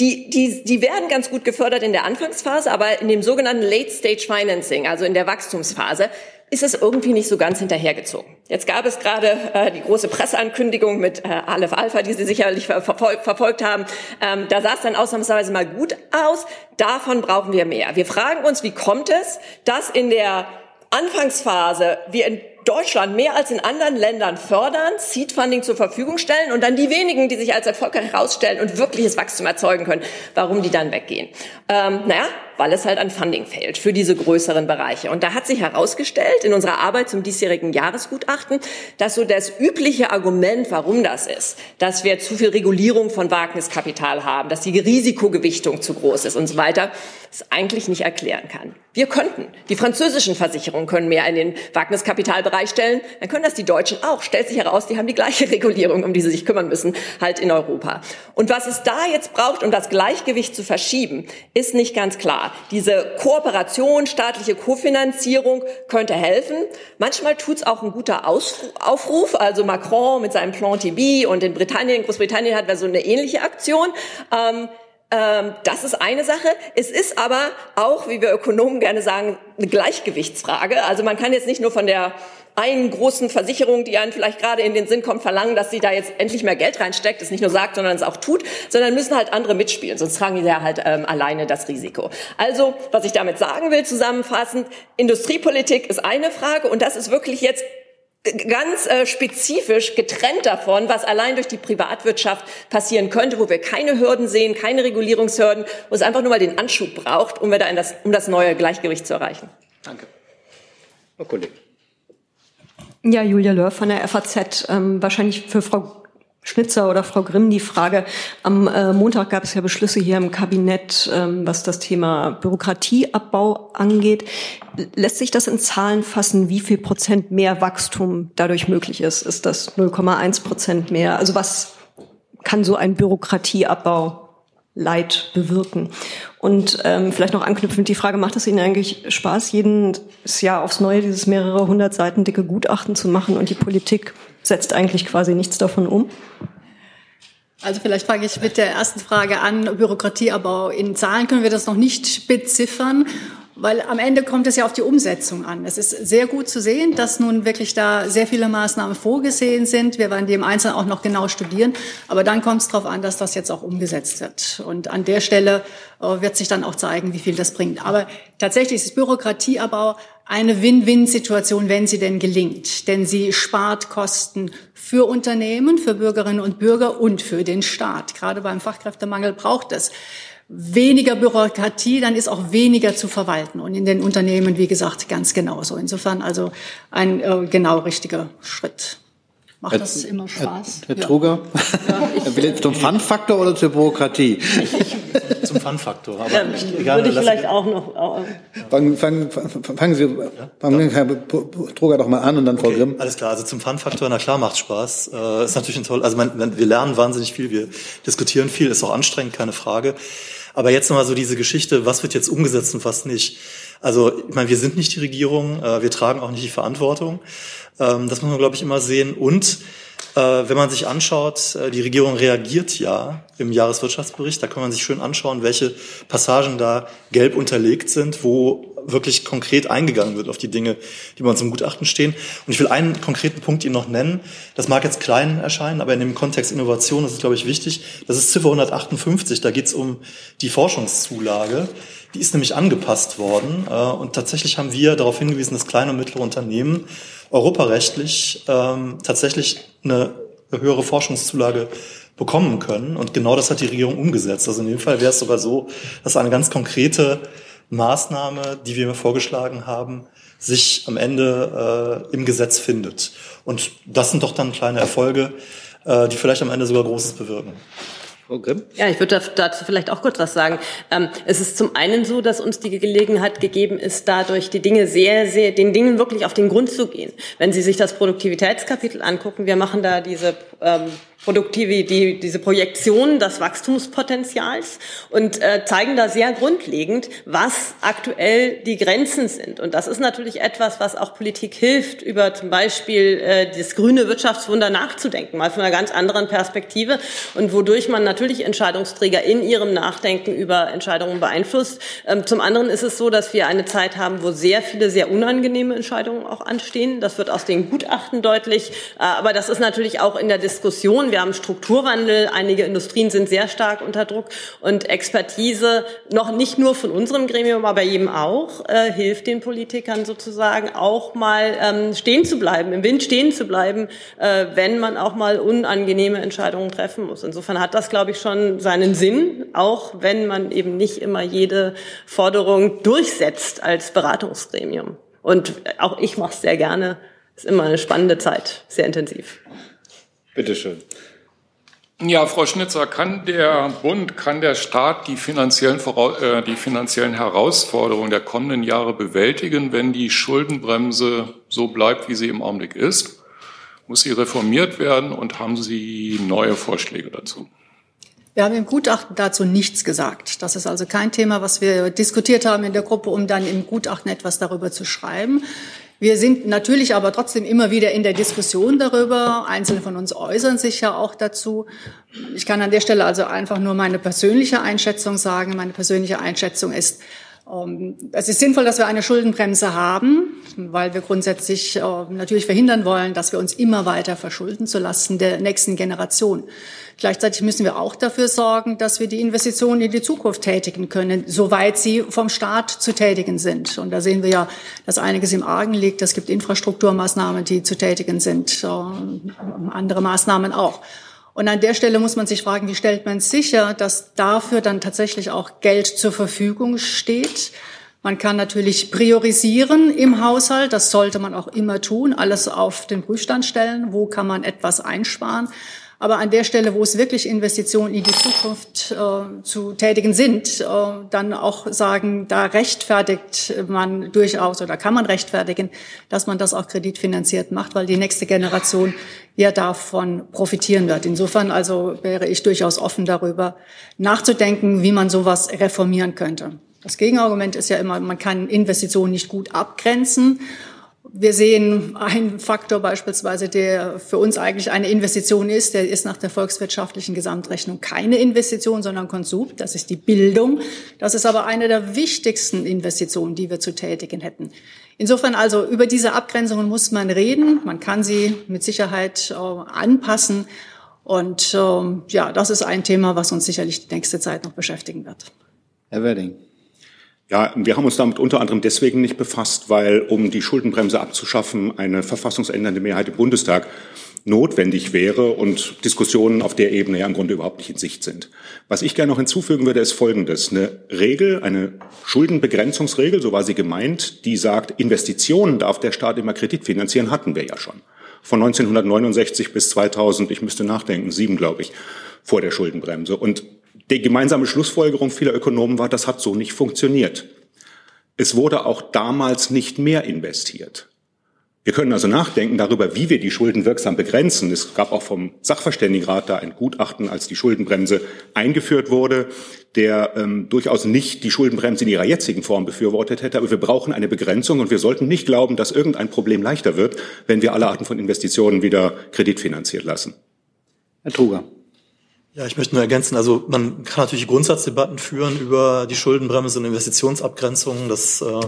die, die, die werden ganz gut gefördert in der Anfangsphase, aber in dem sogenannten Late Stage Financing, also in der Wachstumsphase, ist es irgendwie nicht so ganz hinterhergezogen. Jetzt gab es gerade äh, die große Presseankündigung mit äh, Aleph Alpha, die Sie sicherlich verfolgt, verfolgt haben. Ähm, da sah es dann ausnahmsweise mal gut aus. Davon brauchen wir mehr. Wir fragen uns, wie kommt es, dass in der Anfangsphase wir in Deutschland mehr als in anderen Ländern fördern, Seed Funding zur Verfügung stellen und dann die wenigen, die sich als erfolgreich herausstellen und wirkliches Wachstum erzeugen können, warum die dann weggehen. Ähm, naja, weil es halt an Funding fehlt für diese größeren Bereiche. Und da hat sich herausgestellt in unserer Arbeit zum diesjährigen Jahresgutachten, dass so das übliche Argument, warum das ist, dass wir zu viel Regulierung von Wagniskapital haben, dass die Risikogewichtung zu groß ist und so weiter, es eigentlich nicht erklären kann. Wir könnten. Die französischen Versicherungen können mehr in den Wagniskapitalbereich stellen. Dann können das die Deutschen auch. Stellt sich heraus, die haben die gleiche Regulierung, um die sie sich kümmern müssen, halt in Europa. Und was es da jetzt braucht, um das Gleichgewicht zu verschieben, ist nicht ganz klar. Diese Kooperation, staatliche Kofinanzierung könnte helfen. Manchmal tut es auch ein guter Aufruf. Also Macron mit seinem Plan TB und in Britannien, Großbritannien hat wir so eine ähnliche Aktion. Ähm, ähm, das ist eine Sache. Es ist aber auch, wie wir Ökonomen gerne sagen, eine Gleichgewichtsfrage. Also man kann jetzt nicht nur von der einen großen Versicherung, die einen vielleicht gerade in den Sinn kommt, verlangen, dass sie da jetzt endlich mehr Geld reinsteckt, es nicht nur sagt, sondern es auch tut, sondern müssen halt andere mitspielen, sonst tragen die ja halt ähm, alleine das Risiko. Also, was ich damit sagen will, zusammenfassend, Industriepolitik ist eine Frage und das ist wirklich jetzt ganz äh, spezifisch getrennt davon, was allein durch die Privatwirtschaft passieren könnte, wo wir keine Hürden sehen, keine Regulierungshürden, wo es einfach nur mal den Anschub braucht, um, wir da in das, um das neue Gleichgewicht zu erreichen. Danke. Frau Kollegin. Ja, Julia Löhr von der FAZ. Ähm, wahrscheinlich für Frau Schnitzer oder Frau Grimm die Frage. Am äh, Montag gab es ja Beschlüsse hier im Kabinett, ähm, was das Thema Bürokratieabbau angeht. Lässt sich das in Zahlen fassen, wie viel Prozent mehr Wachstum dadurch möglich ist? Ist das 0,1 Prozent mehr? Also was kann so ein Bürokratieabbau Leid bewirken. Und ähm, vielleicht noch anknüpfend die Frage, macht es Ihnen eigentlich Spaß, jedes Jahr aufs Neue dieses mehrere hundert Seiten dicke Gutachten zu machen und die Politik setzt eigentlich quasi nichts davon um? Also vielleicht fange ich mit der ersten Frage an, Bürokratieabbau. In Zahlen können wir das noch nicht beziffern. Weil am Ende kommt es ja auf die Umsetzung an. Es ist sehr gut zu sehen, dass nun wirklich da sehr viele Maßnahmen vorgesehen sind. Wir werden die im Einzelnen auch noch genau studieren. Aber dann kommt es darauf an, dass das jetzt auch umgesetzt wird. Und an der Stelle äh, wird sich dann auch zeigen, wie viel das bringt. Aber tatsächlich ist Bürokratieabbau eine Win-Win-Situation, wenn sie denn gelingt. Denn sie spart Kosten für Unternehmen, für Bürgerinnen und Bürger und für den Staat. Gerade beim Fachkräftemangel braucht es weniger Bürokratie, dann ist auch weniger zu verwalten. Und in den Unternehmen, wie gesagt, ganz genauso. Insofern also ein äh, genau richtiger Schritt. Macht Herr, das immer Spaß? Herr, Herr Truger? Ja, ich, zum Fun-Faktor oder zur Bürokratie? Ich, zum Fun-Faktor. Aber ja, ich, gerne, würde ich vielleicht auch noch... Fangen, fangen, fangen Sie, fangen Herr Truger doch mal an und dann Frau okay, Grimm. Alles klar, also zum Fun-Faktor, na klar, macht Spaß. Äh, ist natürlich ein toll, also man, wir lernen wahnsinnig viel, wir diskutieren viel, ist auch anstrengend, keine Frage. Aber jetzt nochmal so diese Geschichte, was wird jetzt umgesetzt und was nicht. Also, ich meine, wir sind nicht die Regierung, äh, wir tragen auch nicht die Verantwortung. Ähm, das muss man, glaube ich, immer sehen. Und wenn man sich anschaut, äh, die Regierung reagiert ja im Jahreswirtschaftsbericht. Da kann man sich schön anschauen, welche Passagen da gelb unterlegt sind, wo wirklich konkret eingegangen wird auf die Dinge, die bei uns im Gutachten stehen. Und ich will einen konkreten Punkt Ihnen noch nennen. Das mag jetzt klein erscheinen, aber in dem Kontext Innovation ist es, glaube ich, wichtig. Das ist Ziffer 158. Da geht es um die Forschungszulage. Die ist nämlich angepasst worden. Äh, und tatsächlich haben wir darauf hingewiesen, dass kleine und mittlere Unternehmen europarechtlich ähm, tatsächlich eine höhere Forschungszulage bekommen können. Und genau das hat die Regierung umgesetzt. Also in dem Fall wäre es sogar so, dass eine ganz konkrete Maßnahme, die wir vorgeschlagen haben, sich am Ende äh, im Gesetz findet. Und das sind doch dann kleine Erfolge, äh, die vielleicht am Ende sogar Großes bewirken. Frau Grimm? Ja, ich würde dazu vielleicht auch kurz was sagen. Ähm, es ist zum einen so, dass uns die Gelegenheit gegeben ist, dadurch die Dinge sehr, sehr, den Dingen wirklich auf den Grund zu gehen. Wenn Sie sich das Produktivitätskapitel angucken, wir machen da diese ähm, Produktive, die, diese Projektion des Wachstumspotenzials und äh, zeigen da sehr grundlegend, was aktuell die Grenzen sind. Und das ist natürlich etwas, was auch Politik hilft, über zum Beispiel äh, das grüne Wirtschaftswunder nachzudenken, mal von einer ganz anderen Perspektive und wodurch man natürlich Entscheidungsträger in ihrem Nachdenken über Entscheidungen beeinflusst. Ähm, zum anderen ist es so, dass wir eine Zeit haben, wo sehr viele sehr unangenehme Entscheidungen auch anstehen. Das wird aus den Gutachten deutlich, äh, aber das ist natürlich auch in der Diskussion wir haben Strukturwandel, einige Industrien sind sehr stark unter Druck und Expertise noch nicht nur von unserem Gremium, aber eben auch äh, hilft den Politikern sozusagen auch mal ähm, stehen zu bleiben, im Wind stehen zu bleiben, äh, wenn man auch mal unangenehme Entscheidungen treffen muss. Insofern hat das, glaube ich, schon seinen Sinn, auch wenn man eben nicht immer jede Forderung durchsetzt als Beratungsgremium. Und auch ich mache es sehr gerne. Ist immer eine spannende Zeit, sehr intensiv. Bitte schön. Ja, Frau Schnitzer, kann der Bund, kann der Staat die finanziellen, äh, die finanziellen Herausforderungen der kommenden Jahre bewältigen, wenn die Schuldenbremse so bleibt, wie sie im Augenblick ist? Muss sie reformiert werden und haben Sie neue Vorschläge dazu? Wir haben im Gutachten dazu nichts gesagt. Das ist also kein Thema, was wir diskutiert haben in der Gruppe, um dann im Gutachten etwas darüber zu schreiben. Wir sind natürlich aber trotzdem immer wieder in der Diskussion darüber. Einzelne von uns äußern sich ja auch dazu. Ich kann an der Stelle also einfach nur meine persönliche Einschätzung sagen. Meine persönliche Einschätzung ist, es ist sinnvoll, dass wir eine Schuldenbremse haben, weil wir grundsätzlich äh, natürlich verhindern wollen, dass wir uns immer weiter verschulden zu lassen der nächsten Generation. Gleichzeitig müssen wir auch dafür sorgen, dass wir die Investitionen in die Zukunft tätigen können, soweit sie vom Staat zu tätigen sind. Und da sehen wir ja, dass einiges im Argen liegt. Es gibt Infrastrukturmaßnahmen, die zu tätigen sind, äh, andere Maßnahmen auch. Und an der Stelle muss man sich fragen, wie stellt man sicher, dass dafür dann tatsächlich auch Geld zur Verfügung steht? Man kann natürlich priorisieren im Haushalt, das sollte man auch immer tun, alles auf den Prüfstand stellen, wo kann man etwas einsparen. Aber an der Stelle, wo es wirklich Investitionen in die Zukunft äh, zu tätigen sind, äh, dann auch sagen, da rechtfertigt man durchaus oder kann man rechtfertigen, dass man das auch kreditfinanziert macht, weil die nächste Generation ja davon profitieren wird. Insofern also wäre ich durchaus offen darüber nachzudenken, wie man sowas reformieren könnte. Das Gegenargument ist ja immer, man kann Investitionen nicht gut abgrenzen. Wir sehen einen Faktor beispielsweise, der für uns eigentlich eine Investition ist, der ist nach der volkswirtschaftlichen Gesamtrechnung keine Investition, sondern Konsum. Das ist die Bildung. Das ist aber eine der wichtigsten Investitionen, die wir zu tätigen hätten. Insofern also über diese Abgrenzungen muss man reden. Man kann sie mit Sicherheit äh, anpassen. Und äh, ja, das ist ein Thema, was uns sicherlich die nächste Zeit noch beschäftigen wird. Herr Wedding. Ja, wir haben uns damit unter anderem deswegen nicht befasst, weil, um die Schuldenbremse abzuschaffen, eine verfassungsändernde Mehrheit im Bundestag notwendig wäre und Diskussionen auf der Ebene ja im Grunde überhaupt nicht in Sicht sind. Was ich gerne noch hinzufügen würde, ist Folgendes. Eine Regel, eine Schuldenbegrenzungsregel, so war sie gemeint, die sagt, Investitionen darf der Staat immer Kredit finanzieren, hatten wir ja schon. Von 1969 bis 2000, ich müsste nachdenken, sieben, glaube ich, vor der Schuldenbremse. Und die gemeinsame Schlussfolgerung vieler Ökonomen war, das hat so nicht funktioniert. Es wurde auch damals nicht mehr investiert. Wir können also nachdenken darüber, wie wir die Schulden wirksam begrenzen. Es gab auch vom Sachverständigenrat da ein Gutachten, als die Schuldenbremse eingeführt wurde, der ähm, durchaus nicht die Schuldenbremse in ihrer jetzigen Form befürwortet hätte. Aber wir brauchen eine Begrenzung und wir sollten nicht glauben, dass irgendein Problem leichter wird, wenn wir alle Arten von Investitionen wieder kreditfinanziert lassen. Herr Truger. Ja, ich möchte nur ergänzen, also man kann natürlich Grundsatzdebatten führen über die Schuldenbremse und Investitionsabgrenzungen. Das äh,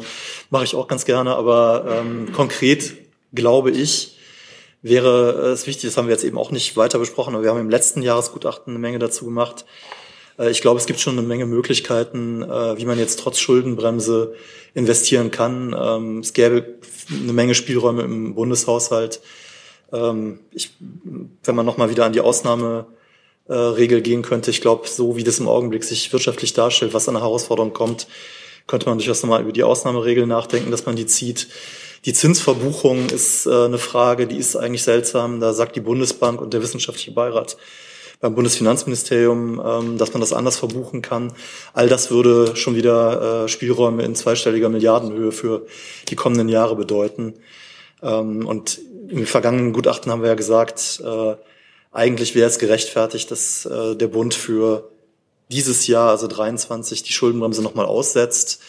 mache ich auch ganz gerne. Aber ähm, konkret glaube ich, wäre es wichtig, das haben wir jetzt eben auch nicht weiter besprochen, aber wir haben im letzten Jahresgutachten eine Menge dazu gemacht. Äh, ich glaube, es gibt schon eine Menge Möglichkeiten, äh, wie man jetzt trotz Schuldenbremse investieren kann. Ähm, es gäbe eine Menge Spielräume im Bundeshaushalt. Ähm, ich, wenn man nochmal wieder an die Ausnahme äh, Regel gehen könnte. Ich glaube, so wie das im Augenblick sich wirtschaftlich darstellt, was an der Herausforderung kommt, könnte man durchaus nochmal über die Ausnahmeregel nachdenken, dass man die zieht. Die Zinsverbuchung ist äh, eine Frage, die ist eigentlich seltsam. Da sagt die Bundesbank und der wissenschaftliche Beirat beim Bundesfinanzministerium, ähm, dass man das anders verbuchen kann. All das würde schon wieder äh, Spielräume in zweistelliger Milliardenhöhe für die kommenden Jahre bedeuten. Ähm, und im vergangenen Gutachten haben wir ja gesagt, äh, eigentlich wäre es gerechtfertigt, dass äh, der Bund für dieses Jahr, also 23, die Schuldenbremse nochmal aussetzt.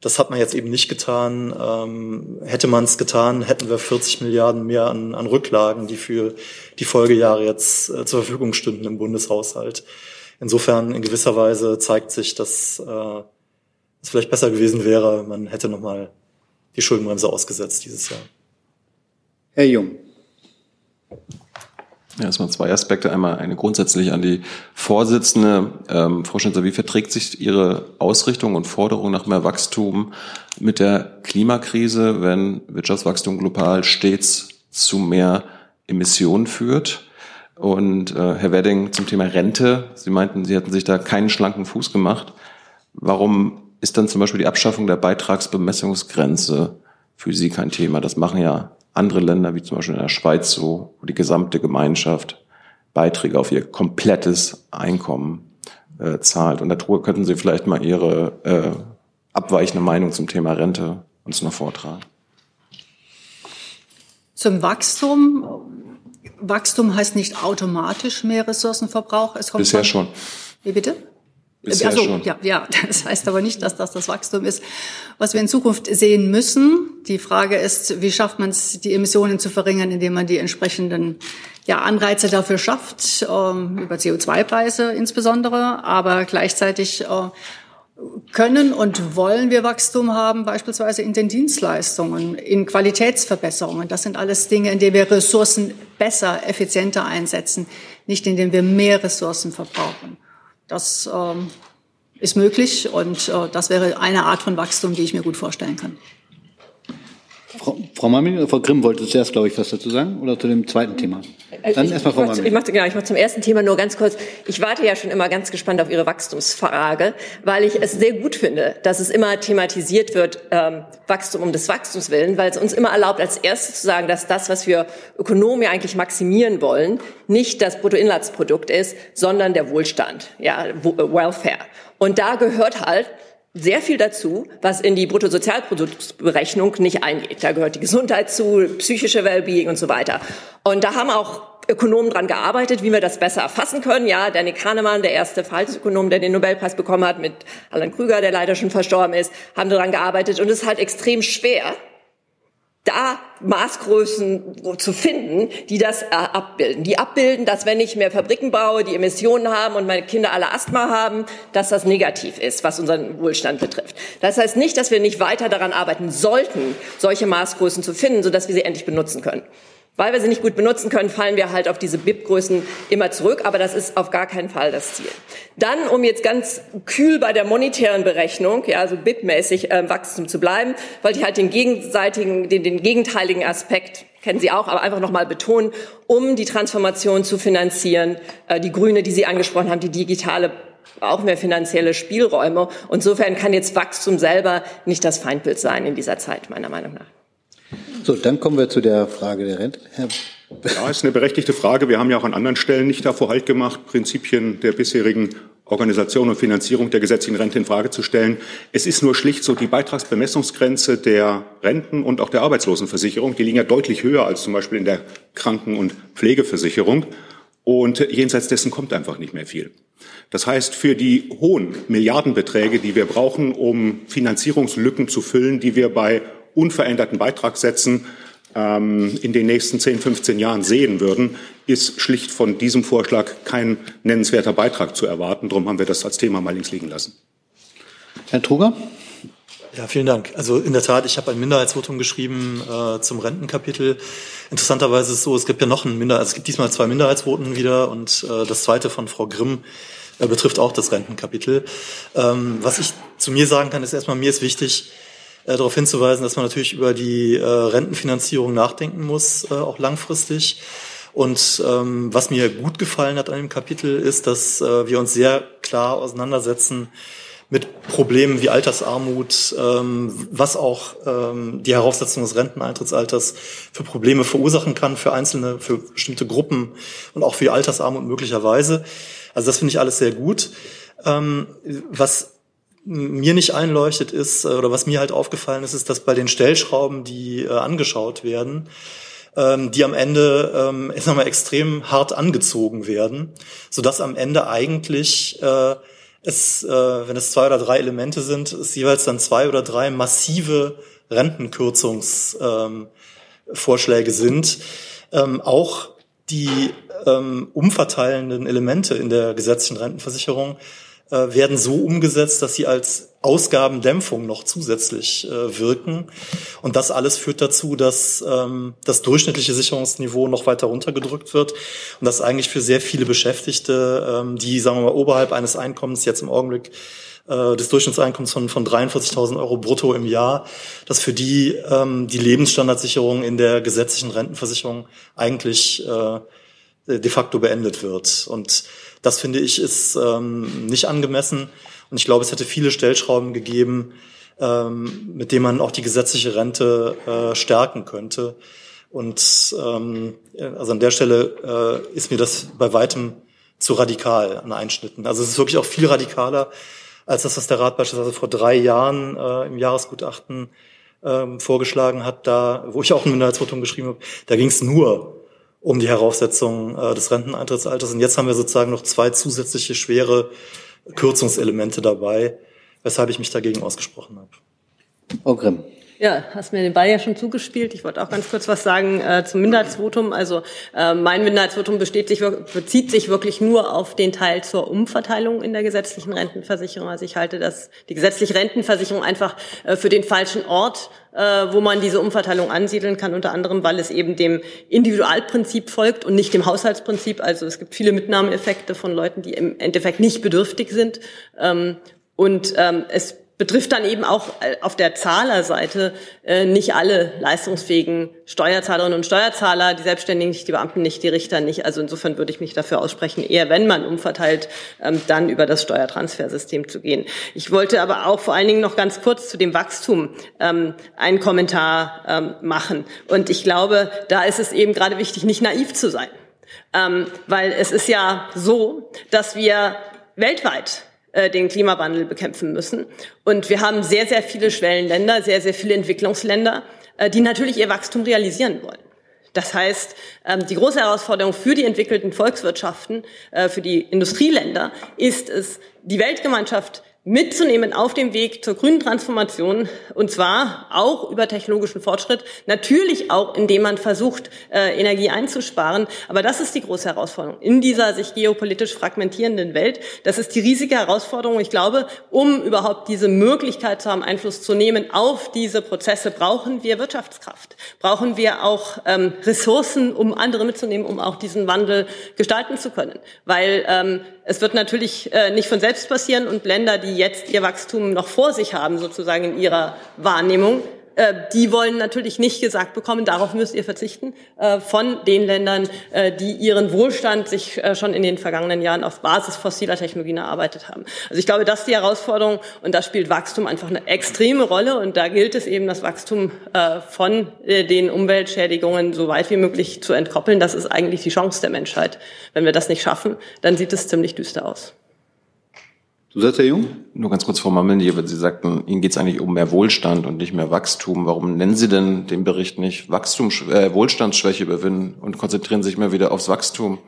Das hat man jetzt eben nicht getan. Ähm, hätte man es getan, hätten wir 40 Milliarden mehr an, an Rücklagen, die für die Folgejahre jetzt äh, zur Verfügung stünden im Bundeshaushalt. Insofern in gewisser Weise zeigt sich, dass äh, es vielleicht besser gewesen wäre, man hätte nochmal die Schuldenbremse ausgesetzt dieses Jahr. Herr Jung. Ja, erstmal zwei Aspekte. Einmal eine grundsätzlich an die Vorsitzende. Ähm, Frau Schinzer, wie verträgt sich Ihre Ausrichtung und Forderung nach mehr Wachstum mit der Klimakrise, wenn Wirtschaftswachstum global stets zu mehr Emissionen führt? Und äh, Herr Wedding zum Thema Rente. Sie meinten, Sie hätten sich da keinen schlanken Fuß gemacht. Warum ist dann zum Beispiel die Abschaffung der Beitragsbemessungsgrenze für Sie kein Thema? Das machen ja andere Länder, wie zum Beispiel in der Schweiz, so, wo die gesamte Gemeinschaft Beiträge auf ihr komplettes Einkommen äh, zahlt. Und da könnten Sie vielleicht mal Ihre äh, abweichende Meinung zum Thema Rente uns noch vortragen. Zum Wachstum. Wachstum heißt nicht automatisch mehr Ressourcenverbrauch. Es kommt Bisher schon. Wie bitte? Bisher also, schon. Ja, ja, das heißt aber nicht, dass das das Wachstum ist, was wir in Zukunft sehen müssen. Die Frage ist, wie schafft man es, die Emissionen zu verringern, indem man die entsprechenden ja, Anreize dafür schafft, ähm, über CO2-Preise insbesondere, aber gleichzeitig äh, können und wollen wir Wachstum haben, beispielsweise in den Dienstleistungen, in Qualitätsverbesserungen. Das sind alles Dinge, in denen wir Ressourcen besser, effizienter einsetzen, nicht indem wir mehr Ressourcen verbrauchen. Das ähm, ist möglich und äh, das wäre eine Art von Wachstum, die ich mir gut vorstellen kann. Frau, Frau Mamini, Frau Grimm wollte zuerst, glaube ich, was dazu sagen oder zu dem zweiten Thema. Dann ich, erstmal Frau Mamini. ich, mach, genau, ich mache zum ersten Thema nur ganz kurz. Ich warte ja schon immer ganz gespannt auf Ihre Wachstumsfrage, weil ich es sehr gut finde, dass es immer thematisiert wird, ähm, Wachstum um des Wachstums willen, weil es uns immer erlaubt, als erstes zu sagen, dass das, was wir Ökonomen ja eigentlich maximieren wollen, nicht das Bruttoinlandsprodukt ist, sondern der Wohlstand, ja, Welfare. Und da gehört halt sehr viel dazu, was in die Bruttosozialproduktsberechnung nicht eingeht. Da gehört die Gesundheit zu, psychische Wellbeing und so weiter. Und da haben auch Ökonomen dran gearbeitet, wie wir das besser erfassen können. Ja, Nick Kahnemann, der erste Verhaltensökonom, der den Nobelpreis bekommen hat, mit Alan Krüger, der leider schon verstorben ist, haben daran gearbeitet. Und es ist halt extrem schwer, da Maßgrößen zu finden, die das äh, abbilden. Die abbilden, dass wenn ich mehr Fabriken baue, die Emissionen haben und meine Kinder alle Asthma haben, dass das negativ ist, was unseren Wohlstand betrifft. Das heißt nicht, dass wir nicht weiter daran arbeiten sollten, solche Maßgrößen zu finden, sodass wir sie endlich benutzen können. Weil wir sie nicht gut benutzen können, fallen wir halt auf diese BIP-Größen immer zurück, aber das ist auf gar keinen Fall das Ziel. Dann, um jetzt ganz kühl bei der monetären Berechnung, ja, also BIP-mäßig äh, Wachstum zu bleiben, wollte ich halt den gegenseitigen, den, den gegenteiligen Aspekt kennen Sie auch, aber einfach nochmal betonen, um die Transformation zu finanzieren, äh, die grüne, die Sie angesprochen haben, die digitale auch mehr finanzielle Spielräume. Insofern kann jetzt Wachstum selber nicht das Feindbild sein in dieser Zeit, meiner Meinung nach. So, dann kommen wir zu der Frage der Rente. Herr Ja, ist eine berechtigte Frage. Wir haben ja auch an anderen Stellen nicht davor Halt gemacht, Prinzipien der bisherigen Organisation und Finanzierung der gesetzlichen Rente in Frage zu stellen. Es ist nur schlicht so, die Beitragsbemessungsgrenze der Renten und auch der Arbeitslosenversicherung, die liegen ja deutlich höher als zum Beispiel in der Kranken- und Pflegeversicherung. Und jenseits dessen kommt einfach nicht mehr viel. Das heißt, für die hohen Milliardenbeträge, die wir brauchen, um Finanzierungslücken zu füllen, die wir bei unveränderten Beitragssätzen ähm, in den nächsten 10, 15 Jahren sehen würden, ist schlicht von diesem Vorschlag kein nennenswerter Beitrag zu erwarten. Darum haben wir das als Thema mal links liegen lassen. Herr Truger? Ja, vielen Dank. Also in der Tat, ich habe ein Minderheitsvotum geschrieben äh, zum Rentenkapitel. Interessanterweise ist es so, es gibt ja noch ein Minderheit, also es gibt diesmal zwei Minderheitsvoten wieder und äh, das zweite von Frau Grimm äh, betrifft auch das Rentenkapitel. Ähm, was ich zu mir sagen kann, ist erstmal, mir ist wichtig, äh, darauf hinzuweisen, dass man natürlich über die äh, Rentenfinanzierung nachdenken muss, äh, auch langfristig. Und ähm, was mir gut gefallen hat an dem Kapitel ist, dass äh, wir uns sehr klar auseinandersetzen mit Problemen wie Altersarmut, ähm, was auch ähm, die Heraufsetzung des Renteneintrittsalters für Probleme verursachen kann für einzelne, für bestimmte Gruppen und auch für Altersarmut möglicherweise. Also das finde ich alles sehr gut. Ähm, was mir nicht einleuchtet ist, äh, oder was mir halt aufgefallen ist, ist, dass bei den Stellschrauben, die äh, angeschaut werden, ähm, die am Ende, ähm, ich sag mal, extrem hart angezogen werden, sodass am Ende eigentlich äh, es, äh, wenn es zwei oder drei Elemente sind, es jeweils dann zwei oder drei massive Rentenkürzungsvorschläge ähm, sind. Ähm, auch die ähm, umverteilenden Elemente in der gesetzlichen Rentenversicherung äh, werden so umgesetzt, dass sie als Ausgabendämpfung noch zusätzlich äh, wirken. Und das alles führt dazu, dass ähm, das durchschnittliche Sicherungsniveau noch weiter runtergedrückt wird und dass eigentlich für sehr viele Beschäftigte, ähm, die, sagen wir mal, oberhalb eines Einkommens jetzt im Augenblick äh, des Durchschnittseinkommens von, von 43.000 Euro brutto im Jahr, dass für die ähm, die Lebensstandardsicherung in der gesetzlichen Rentenversicherung eigentlich äh, de facto beendet wird. Und das finde ich ist ähm, nicht angemessen. Und ich glaube, es hätte viele Stellschrauben gegeben, ähm, mit denen man auch die gesetzliche Rente äh, stärken könnte. Und ähm, also an der Stelle äh, ist mir das bei weitem zu radikal an Einschnitten. Also es ist wirklich auch viel radikaler als das, was der Rat beispielsweise vor drei Jahren äh, im Jahresgutachten ähm, vorgeschlagen hat, da, wo ich auch ein Minderheitsvotum geschrieben habe, da ging es nur um die Heraufsetzung äh, des Renteneintrittsalters. Und jetzt haben wir sozusagen noch zwei zusätzliche schwere Kürzungselemente dabei, weshalb ich mich dagegen ausgesprochen habe. Frau Grimm. Ja, hast mir den Ball ja schon zugespielt. Ich wollte auch ganz kurz was sagen äh, zum Minderheitsvotum. Also äh, mein Minderheitsvotum besteht sich, bezieht sich wirklich nur auf den Teil zur Umverteilung in der gesetzlichen Rentenversicherung. Also ich halte das, die gesetzliche Rentenversicherung einfach äh, für den falschen Ort, äh, wo man diese Umverteilung ansiedeln kann, unter anderem, weil es eben dem Individualprinzip folgt und nicht dem Haushaltsprinzip. Also es gibt viele Mitnahmeeffekte von Leuten, die im Endeffekt nicht bedürftig sind. Ähm, und ähm, es betrifft dann eben auch äh, auf der Zahlerseite äh, nicht alle leistungsfähigen Steuerzahlerinnen und Steuerzahler, die Selbstständigen nicht, die Beamten nicht, die Richter nicht. Also insofern würde ich mich dafür aussprechen, eher wenn man umverteilt, ähm, dann über das Steuertransfersystem zu gehen. Ich wollte aber auch vor allen Dingen noch ganz kurz zu dem Wachstum ähm, einen Kommentar ähm, machen. Und ich glaube, da ist es eben gerade wichtig, nicht naiv zu sein. Ähm, weil es ist ja so, dass wir weltweit äh, den Klimawandel bekämpfen müssen. Und wir haben sehr, sehr viele Schwellenländer, sehr, sehr viele Entwicklungsländer, äh, die natürlich ihr Wachstum realisieren wollen. Das heißt, ähm, die große Herausforderung für die entwickelten Volkswirtschaften, äh, für die Industrieländer ist es, die Weltgemeinschaft mitzunehmen auf dem Weg zur grünen Transformation und zwar auch über technologischen Fortschritt, natürlich auch indem man versucht, äh, Energie einzusparen. Aber das ist die große Herausforderung in dieser sich geopolitisch fragmentierenden Welt. Das ist die riesige Herausforderung. Ich glaube, um überhaupt diese Möglichkeit zu haben, Einfluss zu nehmen auf diese Prozesse, brauchen wir Wirtschaftskraft, brauchen wir auch ähm, Ressourcen, um andere mitzunehmen, um auch diesen Wandel gestalten zu können. Weil ähm, es wird natürlich äh, nicht von selbst passieren und Länder, die jetzt ihr Wachstum noch vor sich haben, sozusagen in ihrer Wahrnehmung, äh, die wollen natürlich nicht gesagt bekommen, darauf müsst ihr verzichten, äh, von den Ländern, äh, die ihren Wohlstand sich schon in den vergangenen Jahren auf Basis fossiler Technologien erarbeitet haben. Also ich glaube, das ist die Herausforderung und da spielt Wachstum einfach eine extreme Rolle und da gilt es eben, das Wachstum von den Umweltschädigungen so weit wie möglich zu entkoppeln. Das ist eigentlich die Chance der Menschheit. Wenn wir das nicht schaffen, dann sieht es ziemlich düster aus. Zusatz, Herr Jung? Nur ganz kurz, Frau Mammendier, weil Sie sagten, Ihnen geht es eigentlich um mehr Wohlstand und nicht mehr Wachstum. Warum nennen Sie denn den Bericht nicht Wachstum, äh, Wohlstandsschwäche überwinden und konzentrieren sich mal wieder aufs Wachstum?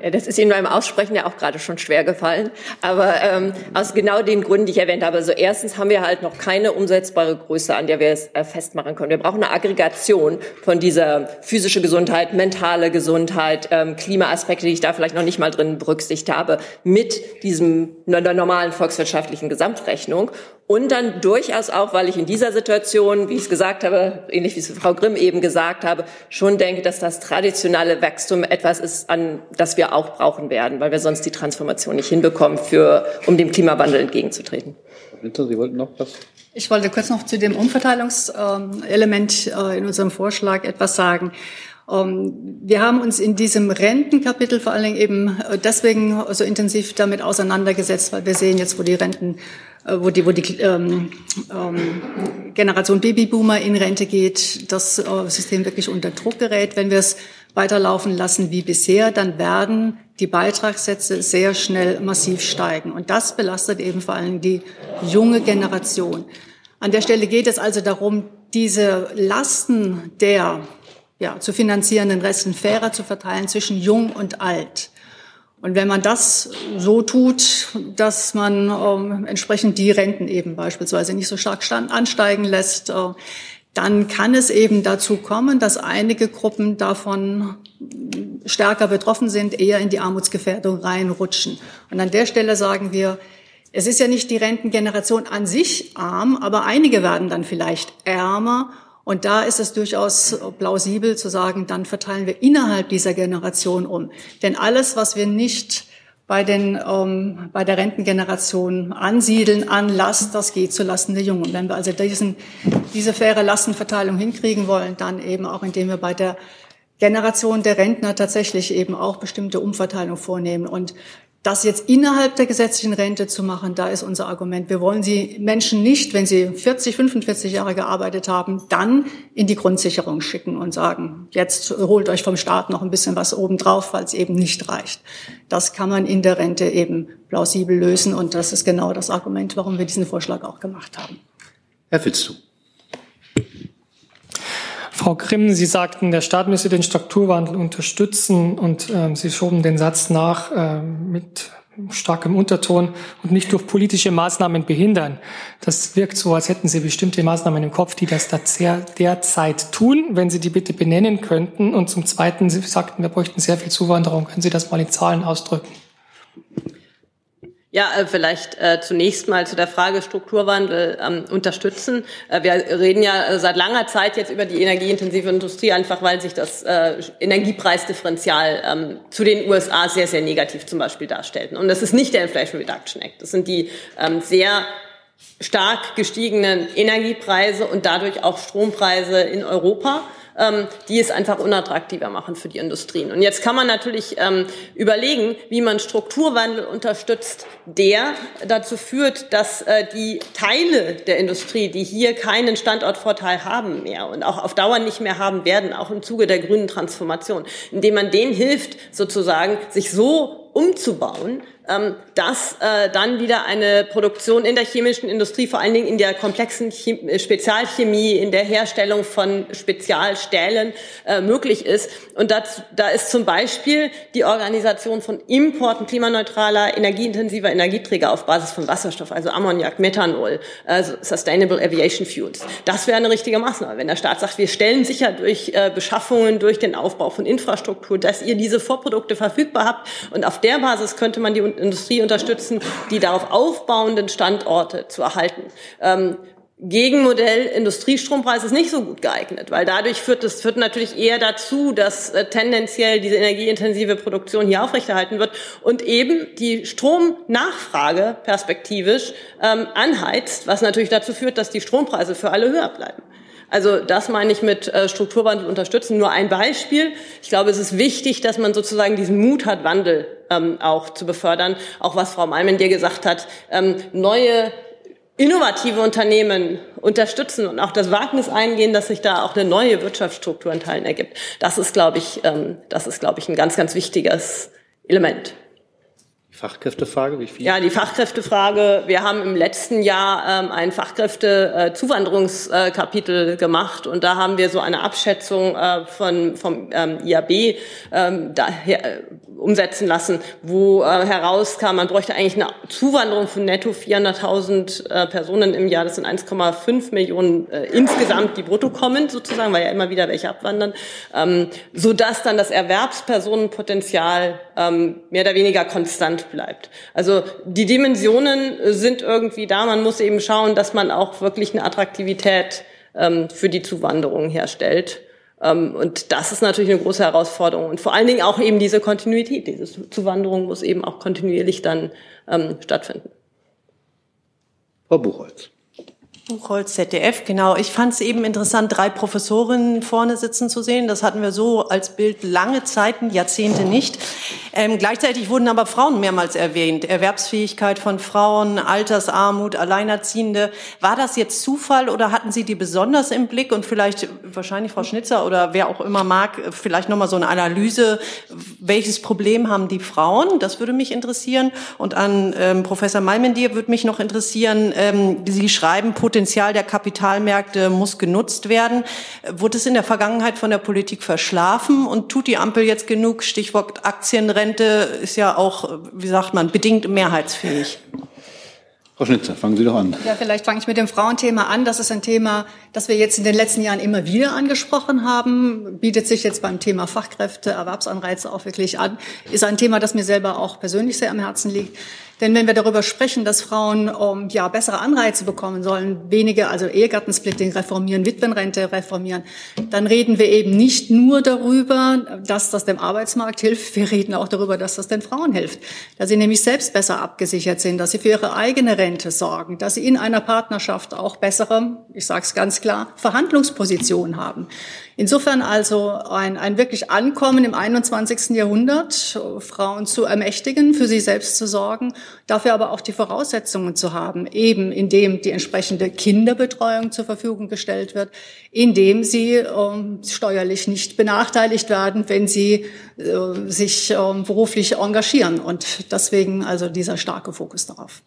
Ja, das ist Ihnen beim Aussprechen ja auch gerade schon schwer gefallen. Aber ähm, aus genau den Gründen, die ich erwähnt habe. Also erstens haben wir halt noch keine umsetzbare Größe, an der wir es äh, festmachen können. Wir brauchen eine Aggregation von dieser physische Gesundheit, mentale Gesundheit, ähm, Klimaaspekte, die ich da vielleicht noch nicht mal drin berücksichtigt habe, mit diesem normalen volkswirtschaftlichen Gesamtrechnung. Und dann durchaus auch, weil ich in dieser Situation, wie ich es gesagt habe, ähnlich wie es Frau Grimm eben gesagt habe, schon denke, dass das traditionelle Wachstum etwas ist, an das wir auch brauchen werden, weil wir sonst die Transformation nicht hinbekommen, für, um dem Klimawandel entgegenzutreten. Sie wollten noch was? Ich wollte kurz noch zu dem Umverteilungselement äh, in unserem Vorschlag etwas sagen. Ähm, wir haben uns in diesem Rentenkapitel vor allen Dingen eben äh, deswegen so intensiv damit auseinandergesetzt, weil wir sehen jetzt, wo die Renten wo die, wo die ähm, ähm, Generation Babyboomer in Rente geht, das äh, System wirklich unter Druck gerät. Wenn wir es weiterlaufen lassen wie bisher, dann werden die Beitragssätze sehr schnell massiv steigen. Und das belastet eben vor allem die junge Generation. An der Stelle geht es also darum, diese Lasten der ja, zu finanzierenden Resten fairer zu verteilen zwischen jung und alt. Und wenn man das so tut, dass man ähm, entsprechend die Renten eben beispielsweise nicht so stark ansteigen lässt, äh, dann kann es eben dazu kommen, dass einige Gruppen davon stärker betroffen sind, eher in die Armutsgefährdung reinrutschen. Und an der Stelle sagen wir, Es ist ja nicht die Rentengeneration an sich arm, aber einige werden dann vielleicht ärmer. Und da ist es durchaus plausibel zu sagen, dann verteilen wir innerhalb dieser Generation um. Denn alles, was wir nicht bei, den, ähm, bei der Rentengeneration ansiedeln an Last, das geht zu Lasten der Jungen. Wenn wir also diesen, diese faire Lastenverteilung hinkriegen wollen, dann eben auch, indem wir bei der Generation der Rentner tatsächlich eben auch bestimmte Umverteilung vornehmen. Und das jetzt innerhalb der gesetzlichen Rente zu machen, da ist unser Argument. Wir wollen sie Menschen nicht, wenn sie 40, 45 Jahre gearbeitet haben, dann in die Grundsicherung schicken und sagen, jetzt holt euch vom Staat noch ein bisschen was obendrauf, weil es eben nicht reicht. Das kann man in der Rente eben plausibel lösen und das ist genau das Argument, warum wir diesen Vorschlag auch gemacht haben. Herr Fitzdu. Frau Grimm, Sie sagten, der Staat müsse den Strukturwandel unterstützen und äh, Sie schoben den Satz nach äh, mit starkem Unterton und nicht durch politische Maßnahmen behindern. Das wirkt so, als hätten Sie bestimmte Maßnahmen im Kopf, die das derzeit tun. Wenn Sie die bitte benennen könnten. Und zum Zweiten, Sie sagten, wir bräuchten sehr viel Zuwanderung. Können Sie das mal in Zahlen ausdrücken? Ja, äh, vielleicht äh, zunächst mal zu der Frage Strukturwandel ähm, unterstützen. Äh, wir reden ja seit langer Zeit jetzt über die energieintensive Industrie, einfach weil sich das Energiepreisdifferenzial ähm, zu den USA sehr, sehr negativ zum Beispiel darstellt. Und das ist nicht der Inflation Reduction Act. Das sind die ähm, sehr stark gestiegenen Energiepreise und dadurch auch Strompreise in Europa die es einfach unattraktiver machen für die Industrien. Und jetzt kann man natürlich ähm, überlegen, wie man Strukturwandel unterstützt, der dazu führt, dass äh, die Teile der Industrie, die hier keinen Standortvorteil haben mehr und auch auf Dauer nicht mehr haben werden, auch im Zuge der grünen Transformation, indem man denen hilft, sozusagen sich so umzubauen, ähm, dass äh, dann wieder eine Produktion in der chemischen Industrie, vor allen Dingen in der komplexen Chem Spezialchemie, in der Herstellung von Spezialstählen äh, möglich ist. Und das, da ist zum Beispiel die Organisation von Importen klimaneutraler, energieintensiver Energieträger auf Basis von Wasserstoff, also Ammoniak, Methanol, also Sustainable Aviation Fuels. Das wäre eine richtige Maßnahme, wenn der Staat sagt, wir stellen sicher durch äh, Beschaffungen, durch den Aufbau von Infrastruktur, dass ihr diese Vorprodukte verfügbar habt. Und auf der Basis könnte man die Industrie unterstützen, die darauf aufbauenden Standorte zu erhalten. Ähm, Gegenmodell Industriestrompreis ist nicht so gut geeignet, weil dadurch führt es führt natürlich eher dazu, dass äh, tendenziell diese energieintensive Produktion hier aufrechterhalten wird und eben die Stromnachfrage perspektivisch ähm, anheizt, was natürlich dazu führt, dass die Strompreise für alle höher bleiben. Also das meine ich mit äh, Strukturwandel unterstützen. Nur ein Beispiel. Ich glaube, es ist wichtig, dass man sozusagen diesen Mut hat, Wandel ähm, auch zu befördern. Auch was Frau Malmen dir gesagt hat, ähm, neue innovative Unternehmen unterstützen und auch das Wagnis eingehen, dass sich da auch eine neue Wirtschaftsstruktur in Teilen ergibt. Das ist, glaube ich, ähm, das ist, glaube ich, ein ganz, ganz wichtiges Element. Fachkräftefrage, wie viel? Ja, die Fachkräftefrage. Wir haben im letzten Jahr ähm, ein Fachkräftezuwanderungskapitel äh, gemacht und da haben wir so eine Abschätzung äh, von vom ähm, IAB ähm, daher, äh, umsetzen lassen, wo äh, herauskam, man bräuchte eigentlich eine Zuwanderung von netto 400.000 äh, Personen im Jahr. Das sind 1,5 Millionen äh, insgesamt, die brutto kommen sozusagen, weil ja immer wieder welche abwandern, ähm, so dass dann das Erwerbspersonenpotenzial ähm, mehr oder weniger konstant bleibt. Also die Dimensionen sind irgendwie da. Man muss eben schauen, dass man auch wirklich eine Attraktivität ähm, für die Zuwanderung herstellt. Ähm, und das ist natürlich eine große Herausforderung. Und vor allen Dingen auch eben diese Kontinuität. Diese Zuwanderung muss eben auch kontinuierlich dann ähm, stattfinden. Frau Buchholz. Buchholz, ZDF, genau. Ich fand es eben interessant, drei Professorinnen vorne sitzen zu sehen. Das hatten wir so als Bild lange Zeiten, Jahrzehnte nicht. Ähm, gleichzeitig wurden aber Frauen mehrmals erwähnt. Erwerbsfähigkeit von Frauen, Altersarmut, Alleinerziehende. War das jetzt Zufall oder hatten Sie die besonders im Blick? Und vielleicht, wahrscheinlich Frau Schnitzer oder wer auch immer mag, vielleicht nochmal so eine Analyse. Welches Problem haben die Frauen? Das würde mich interessieren. Und an ähm, Professor Malmendier würde mich noch interessieren, ähm, Sie schreiben, Potenzial der Kapitalmärkte muss genutzt werden. Wurde es in der Vergangenheit von der Politik verschlafen und tut die Ampel jetzt genug? Stichwort Aktienrente ist ja auch, wie sagt man, bedingt mehrheitsfähig. Frau Schnitzer, fangen Sie doch an. Ja, vielleicht fange ich mit dem Frauenthema an. Das ist ein Thema, das wir jetzt in den letzten Jahren immer wieder angesprochen haben. Bietet sich jetzt beim Thema Fachkräfte, Erwerbsanreize auch wirklich an. Ist ein Thema, das mir selber auch persönlich sehr am Herzen liegt. Denn wenn wir darüber sprechen, dass Frauen um, ja bessere Anreize bekommen sollen, weniger, also Ehegattensplitting reformieren, Witwenrente reformieren, dann reden wir eben nicht nur darüber, dass das dem Arbeitsmarkt hilft, wir reden auch darüber, dass das den Frauen hilft, dass sie nämlich selbst besser abgesichert sind, dass sie für ihre eigene Rente sorgen, dass sie in einer Partnerschaft auch bessere, ich sage es ganz klar, Verhandlungspositionen haben. Insofern also ein, ein wirklich Ankommen im 21. Jahrhundert, Frauen zu ermächtigen, für sie selbst zu sorgen, dafür aber auch die Voraussetzungen zu haben, eben indem die entsprechende Kinderbetreuung zur Verfügung gestellt wird, indem sie ähm, steuerlich nicht benachteiligt werden, wenn sie äh, sich ähm, beruflich engagieren. Und deswegen also dieser starke Fokus darauf.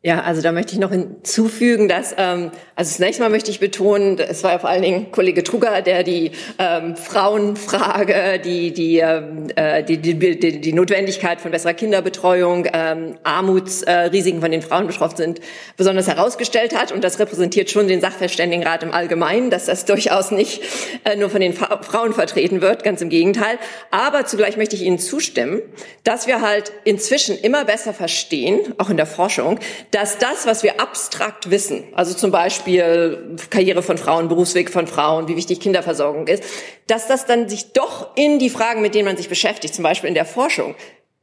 Ja, also da möchte ich noch hinzufügen, dass, ähm, also zunächst mal möchte ich betonen, es war ja vor allen Dingen Kollege Trugger, der die ähm, Frauenfrage, die, die, ähm, äh, die, die, die, die Notwendigkeit von besserer Kinderbetreuung, ähm, Armutsrisiken, von den Frauen betroffen sind, besonders herausgestellt hat. Und das repräsentiert schon den Sachverständigenrat im Allgemeinen, dass das durchaus nicht äh, nur von den Fa Frauen vertreten wird, ganz im Gegenteil. Aber zugleich möchte ich Ihnen zustimmen, dass wir halt inzwischen immer besser verstehen, auch in der Forschung, dass das, was wir abstrakt wissen, also zum Beispiel Karriere von Frauen, Berufsweg von Frauen, wie wichtig Kinderversorgung ist, dass das dann sich doch in die Fragen, mit denen man sich beschäftigt, zum Beispiel in der Forschung,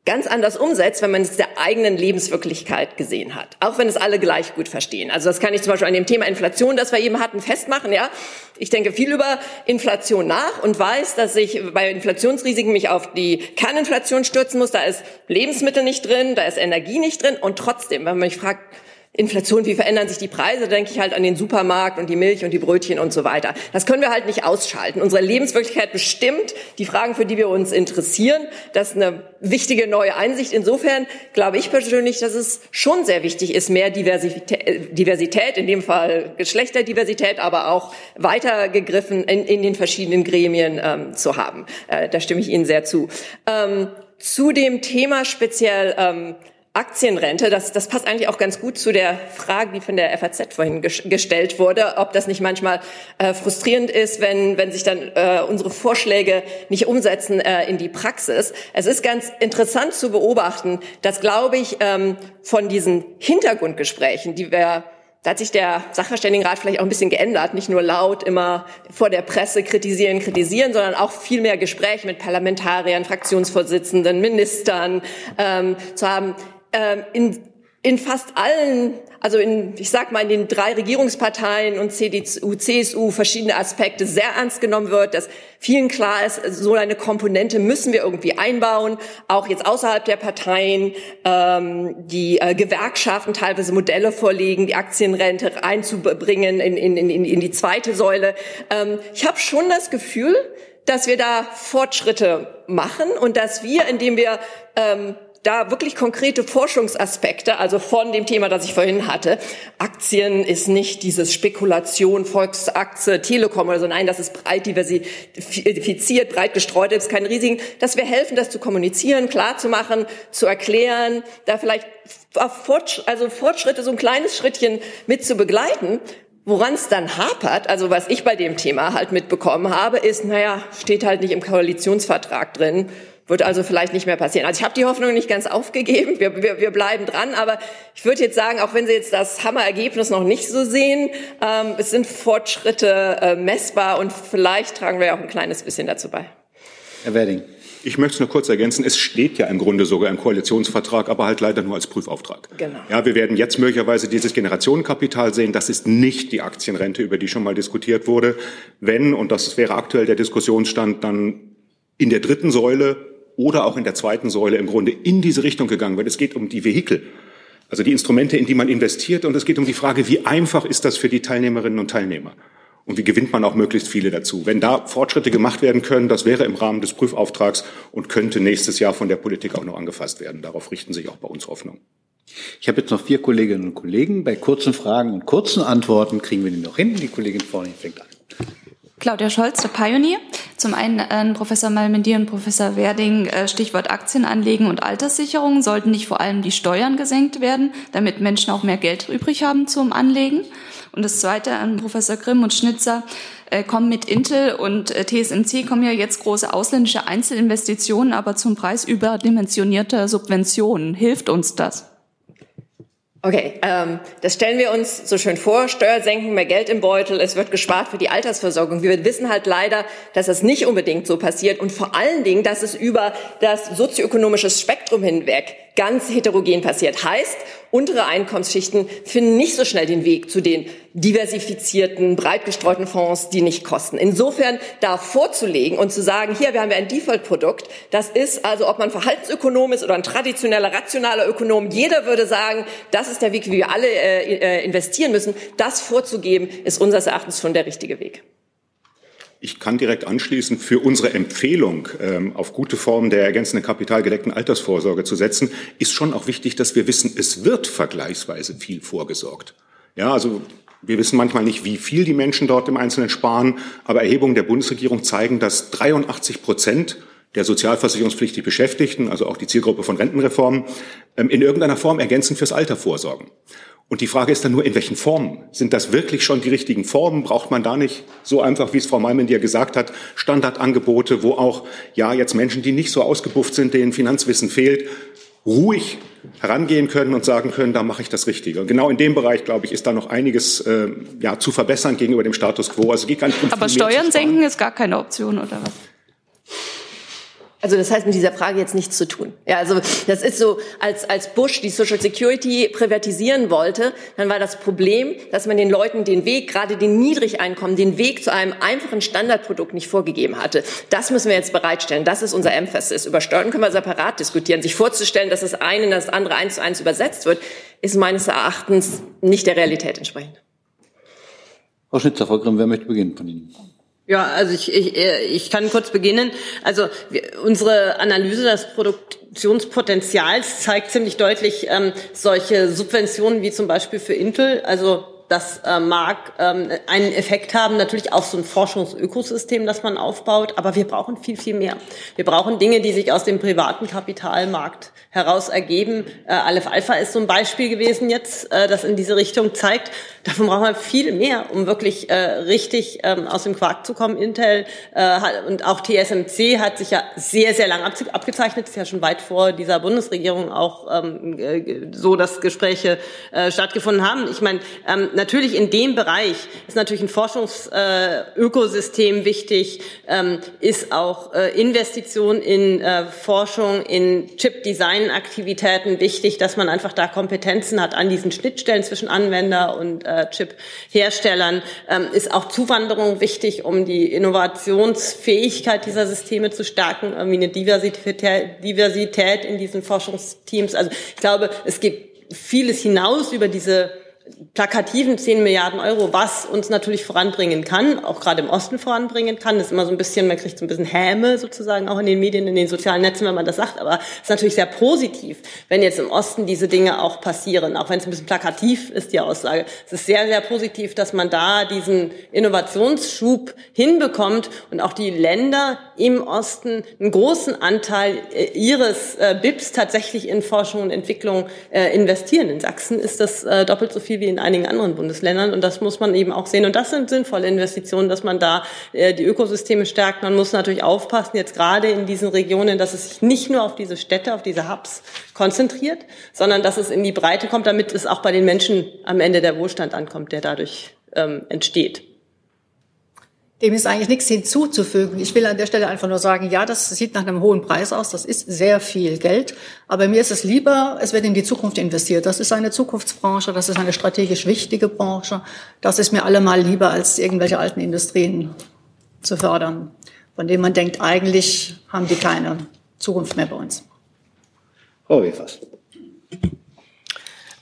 ganz anders umsetzt, wenn man es der eigenen Lebenswirklichkeit gesehen hat. Auch wenn es alle gleich gut verstehen. Also das kann ich zum Beispiel an dem Thema Inflation, das wir eben hatten, festmachen. Ja, ich denke viel über Inflation nach und weiß, dass ich bei Inflationsrisiken mich auf die Kerninflation stürzen muss. Da ist Lebensmittel nicht drin, da ist Energie nicht drin und trotzdem, wenn man mich fragt, Inflation, wie verändern sich die Preise, denke ich halt an den Supermarkt und die Milch und die Brötchen und so weiter. Das können wir halt nicht ausschalten. Unsere Lebenswirklichkeit bestimmt die Fragen, für die wir uns interessieren. Das ist eine wichtige neue Einsicht. Insofern glaube ich persönlich, dass es schon sehr wichtig ist, mehr Diversität, Diversität in dem Fall Geschlechterdiversität, aber auch weitergegriffen in, in den verschiedenen Gremien ähm, zu haben. Äh, da stimme ich Ihnen sehr zu. Ähm, zu dem Thema speziell ähm, Aktienrente, das, das passt eigentlich auch ganz gut zu der Frage, die von der FAZ vorhin gestellt wurde, ob das nicht manchmal äh, frustrierend ist, wenn, wenn sich dann äh, unsere Vorschläge nicht umsetzen äh, in die Praxis. Es ist ganz interessant zu beobachten, dass, glaube ich, ähm, von diesen Hintergrundgesprächen, die wir da hat sich der Sachverständigenrat vielleicht auch ein bisschen geändert, nicht nur laut immer vor der Presse kritisieren, kritisieren, sondern auch viel mehr Gespräche mit Parlamentariern, Fraktionsvorsitzenden, Ministern ähm, zu haben ähm, in, in fast allen, also in, ich sag mal, in den drei Regierungsparteien und CDU, CSU verschiedene Aspekte sehr ernst genommen wird, dass vielen klar ist, so eine Komponente müssen wir irgendwie einbauen, auch jetzt außerhalb der Parteien, ähm, die äh, Gewerkschaften teilweise Modelle vorlegen, die Aktienrente einzubringen in, in, in, in die zweite Säule. Ähm, ich habe schon das Gefühl, dass wir da Fortschritte machen und dass wir, indem wir ähm, da wirklich konkrete Forschungsaspekte, also von dem Thema, das ich vorhin hatte. Aktien ist nicht dieses Spekulation, Volksaktie, Telekom oder so. Nein, das ist breit diversifiziert, breit gestreut, ist kein Risiken. Dass wir helfen, das zu kommunizieren, klar zu machen, zu erklären, da vielleicht also Fortschritte, so ein kleines Schrittchen mit zu begleiten. Woran es dann hapert, also was ich bei dem Thema halt mitbekommen habe, ist, naja, steht halt nicht im Koalitionsvertrag drin wird also vielleicht nicht mehr passieren. Also ich habe die Hoffnung nicht ganz aufgegeben. Wir, wir, wir bleiben dran. Aber ich würde jetzt sagen, auch wenn Sie jetzt das Hammerergebnis noch nicht so sehen, ähm, es sind Fortschritte äh, messbar und vielleicht tragen wir auch ein kleines bisschen dazu bei. Herr Werding. Ich möchte es nur kurz ergänzen. Es steht ja im Grunde sogar im Koalitionsvertrag, aber halt leider nur als Prüfauftrag. Genau. Ja, wir werden jetzt möglicherweise dieses Generationenkapital sehen. Das ist nicht die Aktienrente, über die schon mal diskutiert wurde. Wenn, und das wäre aktuell der Diskussionsstand, dann in der dritten Säule oder auch in der zweiten Säule im Grunde in diese Richtung gegangen wird. Es geht um die Vehikel, also die Instrumente, in die man investiert. Und es geht um die Frage, wie einfach ist das für die Teilnehmerinnen und Teilnehmer? Und wie gewinnt man auch möglichst viele dazu? Wenn da Fortschritte gemacht werden können, das wäre im Rahmen des Prüfauftrags und könnte nächstes Jahr von der Politik auch noch angefasst werden. Darauf richten sich auch bei uns Hoffnungen. Ich habe jetzt noch vier Kolleginnen und Kollegen. Bei kurzen Fragen und kurzen Antworten kriegen wir die noch hin. Die Kollegin vorne fängt an. Claudia Scholz, der Pioneer. Zum einen an Professor Malmendier und Professor Werding, äh, Stichwort Aktienanlegen und Alterssicherung. Sollten nicht vor allem die Steuern gesenkt werden, damit Menschen auch mehr Geld übrig haben zum Anlegen? Und das Zweite an Professor Grimm und Schnitzer. Äh, kommen mit Intel und äh, TSMC kommen ja jetzt große ausländische Einzelinvestitionen, aber zum Preis überdimensionierter Subventionen. Hilft uns das? Okay, ähm, das stellen wir uns so schön vor. Steuer senken, mehr Geld im Beutel, es wird gespart für die Altersversorgung. Wir wissen halt leider, dass das nicht unbedingt so passiert und vor allen Dingen, dass es über das sozioökonomische Spektrum hinweg ganz heterogen passiert. Heißt, untere Einkommensschichten finden nicht so schnell den Weg zu den diversifizierten, breit gestreuten Fonds, die nicht kosten. Insofern da vorzulegen und zu sagen, hier, wir haben ja ein Default-Produkt, das ist also, ob man Verhaltensökonom ist oder ein traditioneller, rationaler Ökonom, jeder würde sagen, das ist der Weg, wie wir alle äh, äh investieren müssen. Das vorzugeben, ist unseres Erachtens schon der richtige Weg. Ich kann direkt anschließen, für unsere Empfehlung, ähm, auf gute Formen der ergänzenden kapitalgedeckten Altersvorsorge zu setzen, ist schon auch wichtig, dass wir wissen, es wird vergleichsweise viel vorgesorgt. Ja, also wir wissen manchmal nicht, wie viel die Menschen dort im Einzelnen sparen, aber Erhebungen der Bundesregierung zeigen, dass 83 Prozent der sozialversicherungspflichtig Beschäftigten, also auch die Zielgruppe von Rentenreformen, ähm, in irgendeiner Form ergänzend fürs Alter vorsorgen. Und die Frage ist dann nur, in welchen Formen? Sind das wirklich schon die richtigen Formen? Braucht man da nicht so einfach, wie es Frau Malmendier gesagt hat, Standardangebote, wo auch, ja, jetzt Menschen, die nicht so ausgebufft sind, denen Finanzwissen fehlt, ruhig herangehen können und sagen können, da mache ich das Richtige. Und genau in dem Bereich, glaube ich, ist da noch einiges äh, ja, zu verbessern gegenüber dem Status quo. Also geht gar nicht um Aber Steuern senken ist gar keine Option, oder was? Also das heißt mit dieser Frage jetzt nichts zu tun. Ja, also das ist so, als, als Bush die Social Security privatisieren wollte, dann war das Problem, dass man den Leuten den Weg, gerade den Niedrigeinkommen, den Weg zu einem einfachen Standardprodukt nicht vorgegeben hatte. Das müssen wir jetzt bereitstellen. Das ist unser Emphasis. Über Steuern können wir separat diskutieren. Sich vorzustellen, dass das eine in das andere eins zu eins übersetzt wird, ist meines Erachtens nicht der Realität entsprechend. Frau Schnitzer, Frau Grimm, wer möchte beginnen von Ihnen? Ja, also ich, ich, ich kann kurz beginnen. Also wir, unsere Analyse des Produktionspotenzials zeigt ziemlich deutlich ähm, solche Subventionen wie zum Beispiel für Intel, also das äh, mag ähm, einen Effekt haben, natürlich auf so ein Forschungsökosystem, das man aufbaut, aber wir brauchen viel, viel mehr. Wir brauchen Dinge, die sich aus dem privaten Kapitalmarkt heraus ergeben. Äh, Aleph Alpha ist so ein Beispiel gewesen jetzt, äh, das in diese Richtung zeigt. Davon brauchen wir viel mehr, um wirklich äh, richtig ähm, aus dem Quark zu kommen. Intel äh, hat, und auch TSMC hat sich ja sehr, sehr lang abgezeichnet, ist ja schon weit vor dieser Bundesregierung auch ähm, äh, so, dass Gespräche äh, stattgefunden haben. Ich meine, ähm, natürlich in dem Bereich ist natürlich ein Forschungsökosystem äh, wichtig, ähm, ist auch äh, Investition in äh, Forschung, in Chip-Design-Aktivitäten wichtig, dass man einfach da Kompetenzen hat an diesen Schnittstellen zwischen Anwender und äh, Chip-Herstellern. Ähm, ist auch Zuwanderung wichtig, um die Innovationsfähigkeit dieser Systeme zu stärken, irgendwie eine Diversität, Diversität in diesen Forschungsteams. Also ich glaube, es geht vieles hinaus über diese plakativen 10 Milliarden Euro, was uns natürlich voranbringen kann, auch gerade im Osten voranbringen kann. Das ist immer so ein bisschen, man kriegt so ein bisschen Häme sozusagen auch in den Medien, in den sozialen Netzen, wenn man das sagt. Aber es ist natürlich sehr positiv, wenn jetzt im Osten diese Dinge auch passieren. Auch wenn es ein bisschen plakativ ist, die Aussage. Es ist sehr, sehr positiv, dass man da diesen Innovationsschub hinbekommt und auch die Länder im Osten einen großen Anteil äh, ihres äh, BIPs tatsächlich in Forschung und Entwicklung äh, investieren. In Sachsen ist das doppelt so viel viel wie in einigen anderen Bundesländern. Und das muss man eben auch sehen. Und das sind sinnvolle Investitionen, dass man da äh, die Ökosysteme stärkt. Man muss natürlich aufpassen, jetzt gerade in diesen Regionen, dass es sich nicht nur auf diese Städte, auf diese Hubs konzentriert, sondern dass es in die Breite kommt, damit es auch bei den Menschen am Ende der Wohlstand ankommt, der dadurch ähm, entsteht. Dem ist eigentlich nichts hinzuzufügen. Ich will an der Stelle einfach nur sagen, ja, das sieht nach einem hohen Preis aus, das ist sehr viel Geld, aber mir ist es lieber, es wird in die Zukunft investiert. Das ist eine Zukunftsbranche, das ist eine strategisch wichtige Branche. Das ist mir allemal lieber, als irgendwelche alten Industrien zu fördern, von denen man denkt, eigentlich haben die keine Zukunft mehr bei uns. Frau Wefers.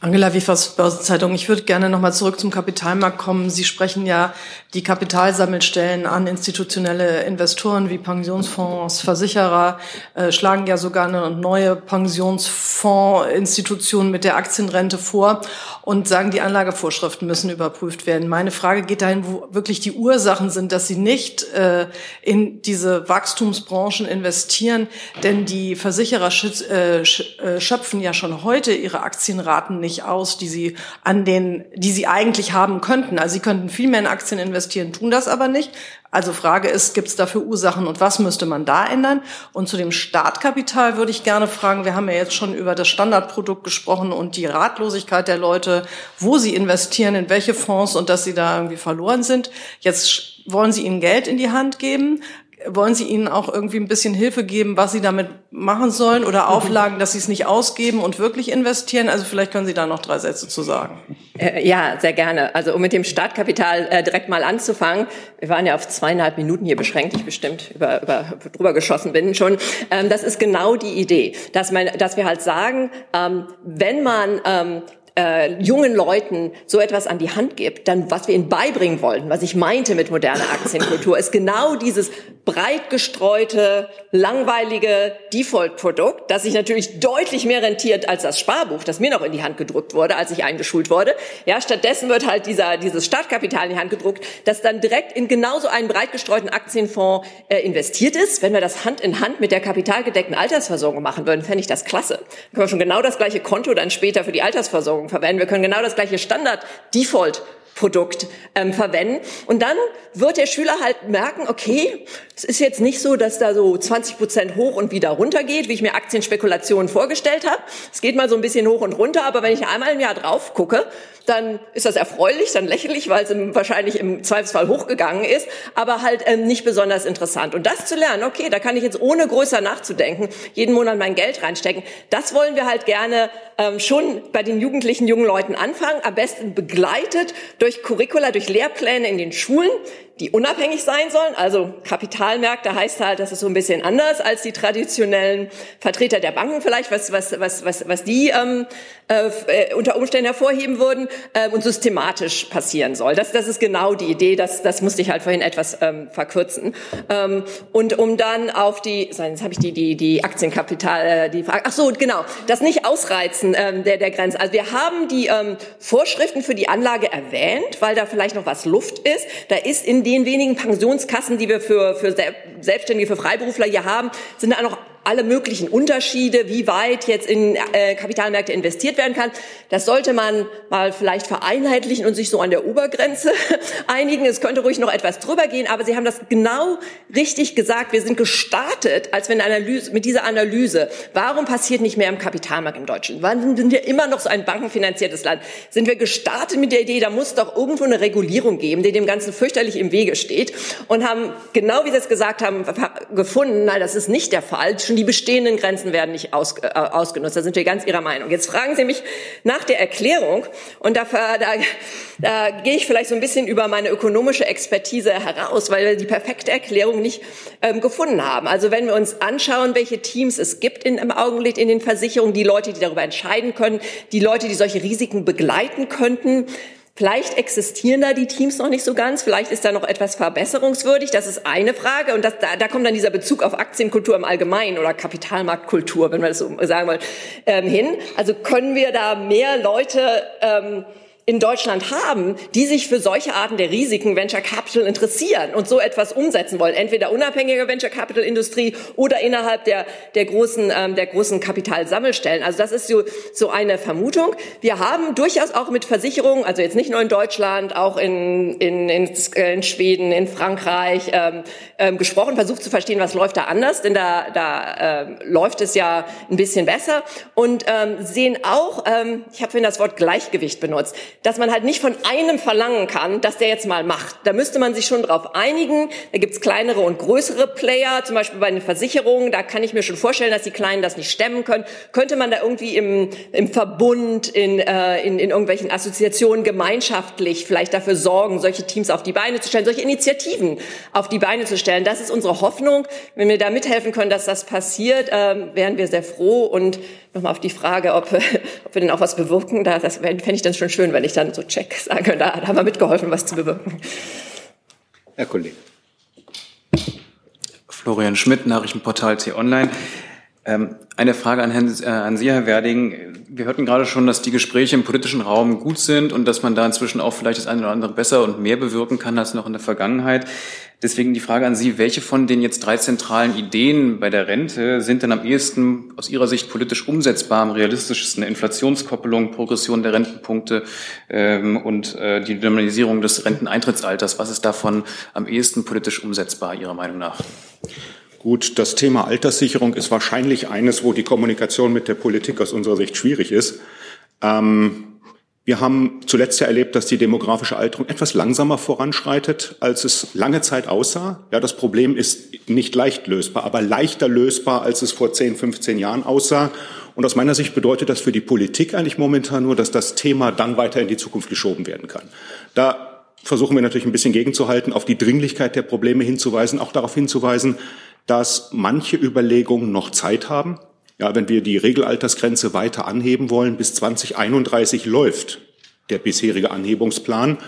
Angela Wiefers, Börsenzeitung. Ich würde gerne noch mal zurück zum Kapitalmarkt kommen. Sie sprechen ja die Kapitalsammelstellen an, institutionelle Investoren wie Pensionsfonds, Versicherer, äh, schlagen ja sogar eine neue Pensionsfondsinstitution mit der Aktienrente vor und sagen, die Anlagevorschriften müssen überprüft werden. Meine Frage geht dahin, wo wirklich die Ursachen sind, dass sie nicht äh, in diese Wachstumsbranchen investieren, denn die Versicherer äh, äh, schöpfen ja schon heute ihre Aktienraten nicht nicht aus, die sie an den, die sie eigentlich haben könnten. Also sie könnten viel mehr in Aktien investieren, tun das aber nicht. Also Frage ist, gibt es dafür Ursachen und was müsste man da ändern? Und zu dem Startkapital würde ich gerne fragen, wir haben ja jetzt schon über das Standardprodukt gesprochen und die Ratlosigkeit der Leute, wo sie investieren, in welche Fonds und dass sie da irgendwie verloren sind. Jetzt wollen Sie ihnen Geld in die Hand geben, wollen Sie ihnen auch irgendwie ein bisschen Hilfe geben, was Sie damit machen sollen oder mhm. Auflagen, dass Sie es nicht ausgeben und wirklich investieren? Also vielleicht können Sie da noch drei Sätze zu sagen. Äh, ja, sehr gerne. Also um mit dem Startkapital äh, direkt mal anzufangen. Wir waren ja auf zweieinhalb Minuten hier beschränkt. Ich bestimmt über, über, drüber geschossen bin schon. Ähm, das ist genau die Idee, dass, man, dass wir halt sagen, ähm, wenn man ähm, äh, jungen Leuten so etwas an die Hand gibt, dann was wir ihnen beibringen wollten, was ich meinte mit moderner Aktienkultur, ist genau dieses breit gestreute, langweilige Default-Produkt, das sich natürlich deutlich mehr rentiert als das Sparbuch, das mir noch in die Hand gedruckt wurde, als ich eingeschult wurde. Ja, stattdessen wird halt dieser, dieses Startkapital in die Hand gedruckt, das dann direkt in genauso einen breit gestreuten Aktienfonds äh, investiert ist. Wenn wir das Hand in Hand mit der kapitalgedeckten Altersversorgung machen würden, fände ich das klasse. Dann können wir schon genau das gleiche Konto dann später für die Altersversorgung verwenden. Wir können genau das gleiche Standard-Default Produkt ähm, verwenden. Und dann wird der Schüler halt merken, okay, es ist jetzt nicht so, dass da so 20 Prozent hoch und wieder runter geht, wie ich mir Aktienspekulationen vorgestellt habe. Es geht mal so ein bisschen hoch und runter, aber wenn ich einmal im Jahr drauf gucke, dann ist das erfreulich, dann lächerlich, weil es wahrscheinlich im Zweifelsfall hochgegangen ist, aber halt ähm, nicht besonders interessant. Und das zu lernen, okay, da kann ich jetzt ohne größer nachzudenken jeden Monat mein Geld reinstecken, das wollen wir halt gerne ähm, schon bei den jugendlichen jungen Leuten anfangen, am besten begleitet durch Curricula, durch Lehrpläne in den Schulen, die unabhängig sein sollen. Also Kapitalmärkte heißt halt, das ist so ein bisschen anders als die traditionellen Vertreter der Banken vielleicht, was, was, was, was, was die ähm, äh, unter Umständen hervorheben würden äh, und systematisch passieren soll. Das, das ist genau die Idee, das, das musste ich halt vorhin etwas ähm, verkürzen. Ähm, und um dann auf die, jetzt habe ich die, die, die Aktienkapital, äh, die Frage, ach so, genau, das nicht ausreizen ähm, der, der Grenze. Also wir haben die ähm, Vorschriften für die Anlage erwähnt, weil da vielleicht noch was Luft ist. Da ist in den wenigen Pensionskassen, die wir für, für Selbstständige, für Freiberufler hier haben, sind da noch alle möglichen Unterschiede, wie weit jetzt in äh, Kapitalmärkte investiert werden kann. Das sollte man mal vielleicht vereinheitlichen und sich so an der Obergrenze einigen. Es könnte ruhig noch etwas drüber gehen, aber Sie haben das genau richtig gesagt. Wir sind gestartet, als wir Analyse, mit dieser Analyse, warum passiert nicht mehr im Kapitalmarkt im Deutschen? Warum sind wir immer noch so ein bankenfinanziertes Land? Sind wir gestartet mit der Idee, da muss doch irgendwo eine Regulierung geben, die dem Ganzen fürchterlich im Wege steht und haben genau wie Sie es gesagt haben, gefunden, nein, das ist nicht der Fall schon die bestehenden Grenzen werden nicht aus, äh, ausgenutzt. Da sind wir ganz Ihrer Meinung. Jetzt fragen Sie mich nach der Erklärung und da, da, da gehe ich vielleicht so ein bisschen über meine ökonomische Expertise heraus, weil wir die perfekte Erklärung nicht ähm, gefunden haben. Also wenn wir uns anschauen, welche Teams es gibt in, im Augenblick in den Versicherungen, die Leute, die darüber entscheiden können, die Leute, die solche Risiken begleiten könnten, Vielleicht existieren da die Teams noch nicht so ganz, vielleicht ist da noch etwas verbesserungswürdig, das ist eine Frage. Und das, da, da kommt dann dieser Bezug auf Aktienkultur im Allgemeinen oder Kapitalmarktkultur, wenn wir das so sagen wollen, ähm, hin. Also können wir da mehr Leute ähm, in Deutschland haben, die sich für solche Arten der Risiken Venture Capital interessieren und so etwas umsetzen wollen, entweder unabhängige Venture Capital Industrie oder innerhalb der der großen ähm, der großen Kapitalsammelstellen. Also das ist so so eine Vermutung. Wir haben durchaus auch mit Versicherungen, also jetzt nicht nur in Deutschland, auch in in, in, in Schweden, in Frankreich ähm, ähm, gesprochen, versucht zu verstehen, was läuft da anders, denn da da ähm, läuft es ja ein bisschen besser und ähm, sehen auch, ähm, ich habe vorhin das Wort Gleichgewicht benutzt dass man halt nicht von einem verlangen kann, dass der jetzt mal macht. Da müsste man sich schon drauf einigen. Da gibt's kleinere und größere Player, zum Beispiel bei den Versicherungen. Da kann ich mir schon vorstellen, dass die Kleinen das nicht stemmen können. Könnte man da irgendwie im, im Verbund, in, äh, in, in irgendwelchen Assoziationen gemeinschaftlich vielleicht dafür sorgen, solche Teams auf die Beine zu stellen, solche Initiativen auf die Beine zu stellen? Das ist unsere Hoffnung. Wenn wir da mithelfen können, dass das passiert, äh, wären wir sehr froh. Und nochmal auf die Frage, ob, ob wir denn auch was bewirken, da, das fände ich dann schon schön, wenn ich dann so check sage, da, da haben wir mitgeholfen, was zu bewirken. Herr Kollege. Florian Schmidt, Nachrichtenportal T-Online. Ähm, eine Frage an, Herrn, äh, an Sie, Herr Werding. Wir hörten gerade schon, dass die Gespräche im politischen Raum gut sind und dass man da inzwischen auch vielleicht das eine oder andere besser und mehr bewirken kann als noch in der Vergangenheit. Deswegen die Frage an Sie, welche von den jetzt drei zentralen Ideen bei der Rente sind denn am ehesten aus Ihrer Sicht politisch umsetzbar, am realistischsten? Inflationskoppelung, Progression der Rentenpunkte ähm, und äh, die Dynamisierung des Renteneintrittsalters. Was ist davon am ehesten politisch umsetzbar, Ihrer Meinung nach? Gut, das Thema Alterssicherung ist wahrscheinlich eines, wo die Kommunikation mit der Politik aus unserer Sicht schwierig ist. Ähm, wir haben zuletzt ja erlebt, dass die demografische Alterung etwas langsamer voranschreitet, als es lange Zeit aussah. Ja, das Problem ist nicht leicht lösbar, aber leichter lösbar, als es vor 10, 15 Jahren aussah. Und aus meiner Sicht bedeutet das für die Politik eigentlich momentan nur, dass das Thema dann weiter in die Zukunft geschoben werden kann. Da versuchen wir natürlich ein bisschen gegenzuhalten, auf die Dringlichkeit der Probleme hinzuweisen, auch darauf hinzuweisen, dass manche Überlegungen noch Zeit haben. Ja, wenn wir die Regelaltersgrenze weiter anheben wollen, bis 2031 läuft der bisherige Anhebungsplan.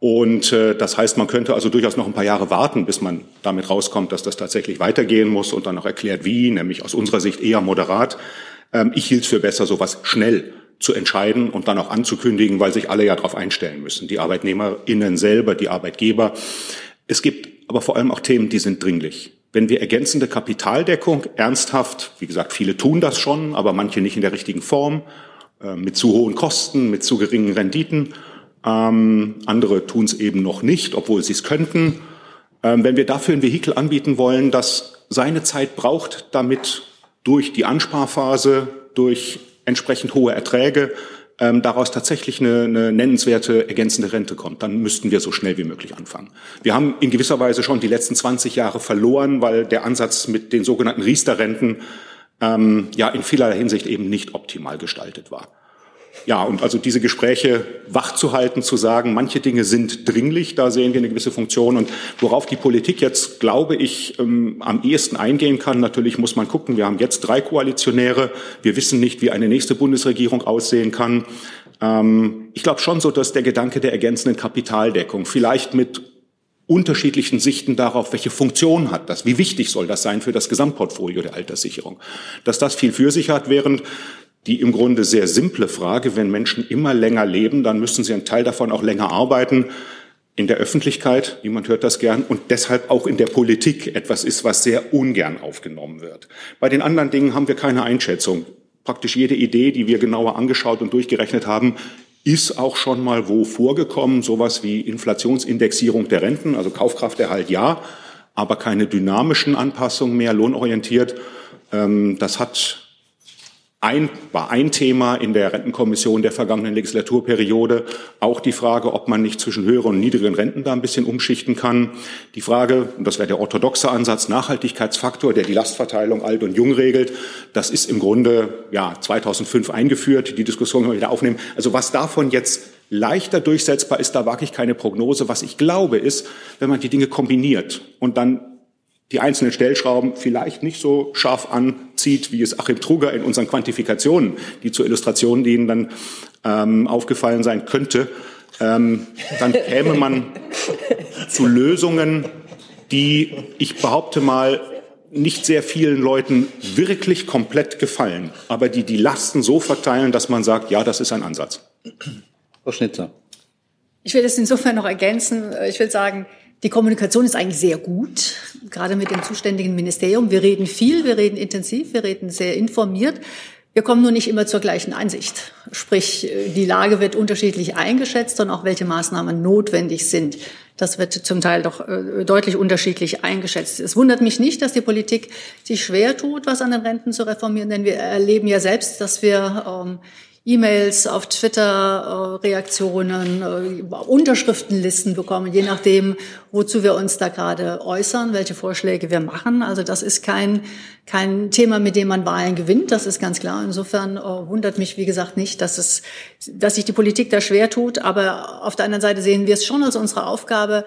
Und äh, das heißt, man könnte also durchaus noch ein paar Jahre warten, bis man damit rauskommt, dass das tatsächlich weitergehen muss und dann noch erklärt, wie, nämlich aus unserer Sicht eher moderat. Ähm, ich hielt es für besser, sowas schnell zu entscheiden und dann auch anzukündigen, weil sich alle ja darauf einstellen müssen. Die ArbeitnehmerInnen selber, die Arbeitgeber. Es gibt aber vor allem auch Themen, die sind dringlich wenn wir ergänzende Kapitaldeckung ernsthaft, wie gesagt, viele tun das schon, aber manche nicht in der richtigen Form, äh, mit zu hohen Kosten, mit zu geringen Renditen, ähm, andere tun es eben noch nicht, obwohl sie es könnten. Ähm, wenn wir dafür ein Vehikel anbieten wollen, das seine Zeit braucht, damit durch die Ansparphase, durch entsprechend hohe Erträge ähm, daraus tatsächlich eine, eine nennenswerte ergänzende Rente kommt, dann müssten wir so schnell wie möglich anfangen. Wir haben in gewisser Weise schon die letzten 20 Jahre verloren, weil der Ansatz mit den sogenannten Riester-Renten ähm, ja in vielerlei Hinsicht eben nicht optimal gestaltet war. Ja, und also diese Gespräche wach zu halten, zu sagen, manche Dinge sind dringlich, da sehen wir eine gewisse Funktion. Und worauf die Politik jetzt, glaube ich, ähm, am ehesten eingehen kann, natürlich muss man gucken, wir haben jetzt drei Koalitionäre, wir wissen nicht, wie eine nächste Bundesregierung aussehen kann. Ähm, ich glaube schon so, dass der Gedanke der ergänzenden Kapitaldeckung vielleicht mit unterschiedlichen Sichten darauf, welche Funktion hat das, wie wichtig soll das sein für das Gesamtportfolio der Alterssicherung, dass das viel für sich hat, während die im Grunde sehr simple Frage, wenn Menschen immer länger leben, dann müssen sie einen Teil davon auch länger arbeiten. In der Öffentlichkeit, niemand hört das gern, und deshalb auch in der Politik etwas ist, was sehr ungern aufgenommen wird. Bei den anderen Dingen haben wir keine Einschätzung. Praktisch jede Idee, die wir genauer angeschaut und durchgerechnet haben, ist auch schon mal wo vorgekommen. Sowas wie Inflationsindexierung der Renten, also Kaufkrafterhalt ja, aber keine dynamischen Anpassungen mehr, lohnorientiert. Ähm, das hat ein, war ein Thema in der Rentenkommission der vergangenen Legislaturperiode. Auch die Frage, ob man nicht zwischen höheren und niedrigen Renten da ein bisschen umschichten kann. Die Frage, und das wäre der orthodoxe Ansatz, Nachhaltigkeitsfaktor, der die Lastverteilung alt und jung regelt. Das ist im Grunde, ja, 2005 eingeführt. Die Diskussion können wir wieder aufnehmen. Also was davon jetzt leichter durchsetzbar ist, da wage ich keine Prognose. Was ich glaube ist, wenn man die Dinge kombiniert und dann die einzelnen Stellschrauben vielleicht nicht so scharf anzieht, wie es Achim Truger in unseren Quantifikationen, die zur Illustration dienen, dann ähm, aufgefallen sein könnte, ähm, dann käme man zu Lösungen, die, ich behaupte mal, nicht sehr vielen Leuten wirklich komplett gefallen, aber die die Lasten so verteilen, dass man sagt, ja, das ist ein Ansatz. Frau Schnitzer. Ich will es insofern noch ergänzen. Ich will sagen, die Kommunikation ist eigentlich sehr gut, gerade mit dem zuständigen Ministerium. Wir reden viel, wir reden intensiv, wir reden sehr informiert. Wir kommen nur nicht immer zur gleichen Einsicht. Sprich, die Lage wird unterschiedlich eingeschätzt und auch welche Maßnahmen notwendig sind. Das wird zum Teil doch äh, deutlich unterschiedlich eingeschätzt. Es wundert mich nicht, dass die Politik sich schwer tut, was an den Renten zu reformieren, denn wir erleben ja selbst, dass wir ähm, E-Mails, auf Twitter äh, Reaktionen, äh, Unterschriftenlisten bekommen, je nachdem, wozu wir uns da gerade äußern, welche Vorschläge wir machen. Also das ist kein, kein Thema, mit dem man Wahlen gewinnt, das ist ganz klar. Insofern äh, wundert mich, wie gesagt, nicht, dass, es, dass sich die Politik da schwer tut. Aber auf der anderen Seite sehen wir es schon als unsere Aufgabe,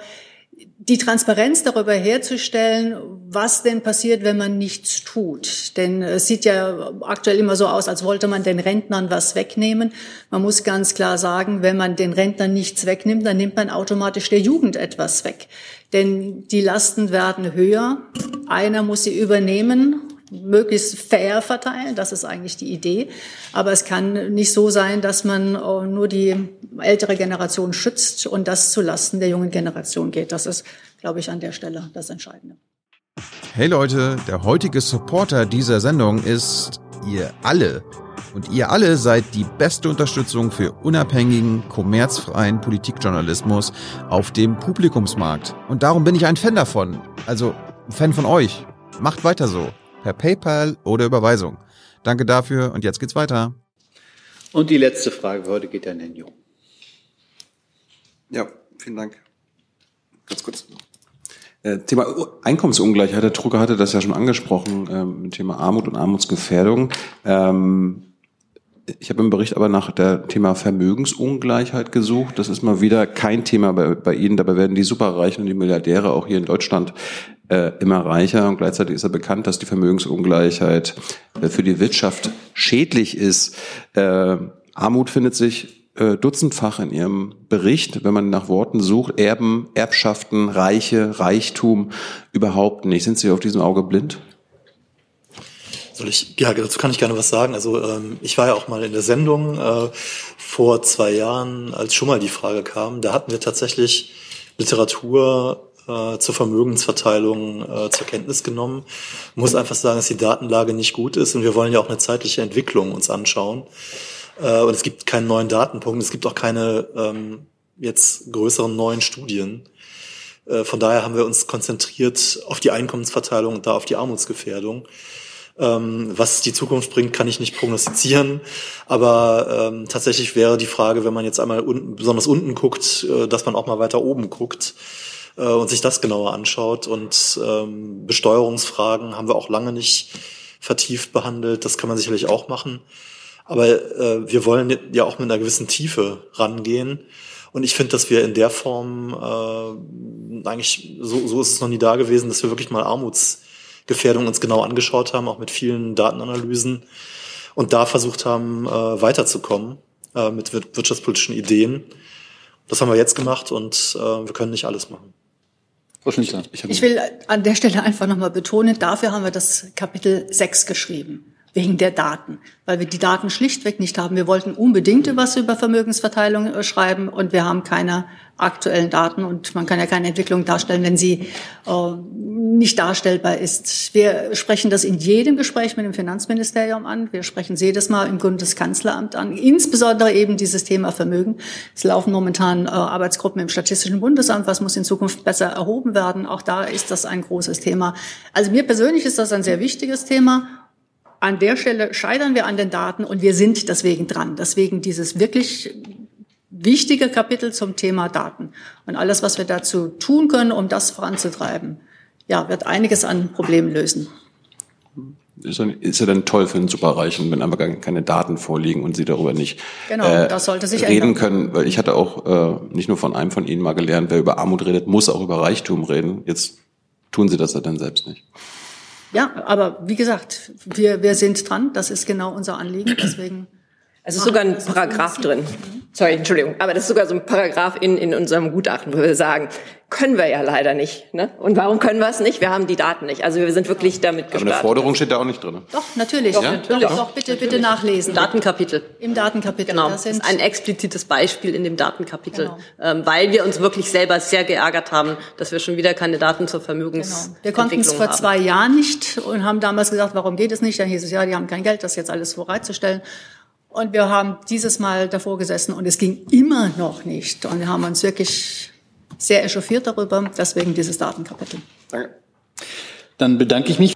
die Transparenz darüber herzustellen, was denn passiert, wenn man nichts tut. Denn es sieht ja aktuell immer so aus, als wollte man den Rentnern was wegnehmen. Man muss ganz klar sagen, wenn man den Rentnern nichts wegnimmt, dann nimmt man automatisch der Jugend etwas weg. Denn die Lasten werden höher. Einer muss sie übernehmen möglichst fair verteilen. Das ist eigentlich die Idee. Aber es kann nicht so sein, dass man äh, nur die ältere Generation schützt und das zulasten der jungen Generation geht. Das ist, glaube ich, an der Stelle das Entscheidende. Hey Leute, der heutige Supporter dieser Sendung ist ihr alle. Und ihr alle seid die beste Unterstützung für unabhängigen, kommerzfreien Politikjournalismus auf dem Publikumsmarkt. Und darum bin ich ein Fan davon. Also Fan von euch. Macht weiter so per PayPal oder Überweisung. Danke dafür und jetzt geht's weiter. Und die letzte Frage für heute geht an Herrn Jung. Ja, vielen Dank. Ganz kurz. Äh, Thema Einkommensungleichheit, der Drucker hatte das ja schon angesprochen, ähm, Thema Armut und Armutsgefährdung. Ähm, ich habe im Bericht aber nach der Thema Vermögensungleichheit gesucht. Das ist mal wieder kein Thema bei, bei Ihnen. Dabei werden die Superreichen und die Milliardäre auch hier in Deutschland äh, immer reicher und gleichzeitig ist er bekannt, dass die Vermögensungleichheit äh, für die Wirtschaft schädlich ist. Äh, Armut findet sich äh, dutzendfach in Ihrem Bericht, wenn man nach Worten sucht, Erben, Erbschaften, Reiche, Reichtum überhaupt nicht. Sind Sie auf diesem Auge blind? Soll ich, ja, dazu kann ich gerne was sagen. Also ähm, ich war ja auch mal in der Sendung äh, vor zwei Jahren, als schon mal die Frage kam. Da hatten wir tatsächlich Literatur äh, zur Vermögensverteilung äh, zur Kenntnis genommen. Muss einfach sagen, dass die Datenlage nicht gut ist und wir wollen ja auch eine zeitliche Entwicklung uns anschauen. Äh, und es gibt keinen neuen Datenpunkt, es gibt auch keine ähm, jetzt größeren neuen Studien. Äh, von daher haben wir uns konzentriert auf die Einkommensverteilung und da auf die Armutsgefährdung. Ähm, was die Zukunft bringt, kann ich nicht prognostizieren. Aber ähm, tatsächlich wäre die Frage, wenn man jetzt einmal unten, besonders unten guckt, äh, dass man auch mal weiter oben guckt äh, und sich das genauer anschaut. Und ähm, Besteuerungsfragen haben wir auch lange nicht vertieft behandelt. Das kann man sicherlich auch machen. Aber äh, wir wollen ja auch mit einer gewissen Tiefe rangehen. Und ich finde, dass wir in der Form äh, eigentlich, so, so ist es noch nie da gewesen, dass wir wirklich mal Armutsgefährdung uns genau angeschaut haben, auch mit vielen Datenanalysen und da versucht haben, äh, weiterzukommen äh, mit wirtschaftspolitischen Ideen. Das haben wir jetzt gemacht und äh, wir können nicht alles machen. Ich, ich will an der Stelle einfach nochmal betonen, dafür haben wir das Kapitel 6 geschrieben wegen der Daten, weil wir die Daten schlichtweg nicht haben. Wir wollten unbedingt was über Vermögensverteilung äh, schreiben und wir haben keine aktuellen Daten und man kann ja keine Entwicklung darstellen, wenn sie äh, nicht darstellbar ist. Wir sprechen das in jedem Gespräch mit dem Finanzministerium an. Wir sprechen es jedes Mal im Bundeskanzleramt an. Insbesondere eben dieses Thema Vermögen. Es laufen momentan äh, Arbeitsgruppen im Statistischen Bundesamt. Was muss in Zukunft besser erhoben werden? Auch da ist das ein großes Thema. Also mir persönlich ist das ein sehr wichtiges Thema. An der Stelle scheitern wir an den Daten und wir sind deswegen dran. Deswegen dieses wirklich wichtige Kapitel zum Thema Daten. Und alles, was wir dazu tun können, um das voranzutreiben, ja, wird einiges an Problemen lösen. Ist ja dann toll für den Superreichen, wenn einfach keine Daten vorliegen und sie darüber nicht genau, äh, das sollte sich reden ändern. können. Weil ich hatte auch äh, nicht nur von einem von Ihnen mal gelernt, wer über Armut redet, muss auch über Reichtum reden. Jetzt tun Sie das ja dann selbst nicht. Ja, aber wie gesagt, wir, wir sind dran. Das ist genau unser Anliegen. Deswegen. Es ist sogar ein Paragraph drin. Sorry, Entschuldigung. Aber das ist sogar so ein Paragraph in, in unserem Gutachten, wo wir sagen, können wir ja leider nicht. Ne? Und warum können wir es nicht? Wir haben die Daten nicht. Also wir sind wirklich damit gestartet. Aber eine Forderung steht da auch nicht drin. Doch, natürlich. Doch, ja? natürlich. Doch, doch, bitte, bitte nachlesen. Im Datenkapitel. Im Datenkapitel. Genau. Das, ist ein explizites Beispiel in dem Datenkapitel, genau. ähm, weil wir uns wirklich selber sehr geärgert haben, dass wir schon wieder keine Daten zur Vermögens. Genau. Wir konnten es vor zwei Jahren nicht und haben damals gesagt, warum geht es nicht? Dann hieß es, ja, die haben kein Geld, das jetzt alles bereitzustellen. Und wir haben dieses Mal davor gesessen und es ging immer noch nicht. Und wir haben uns wirklich sehr echauffiert darüber. Deswegen dieses Datenkapitel. Danke. Dann bedanke ich mich.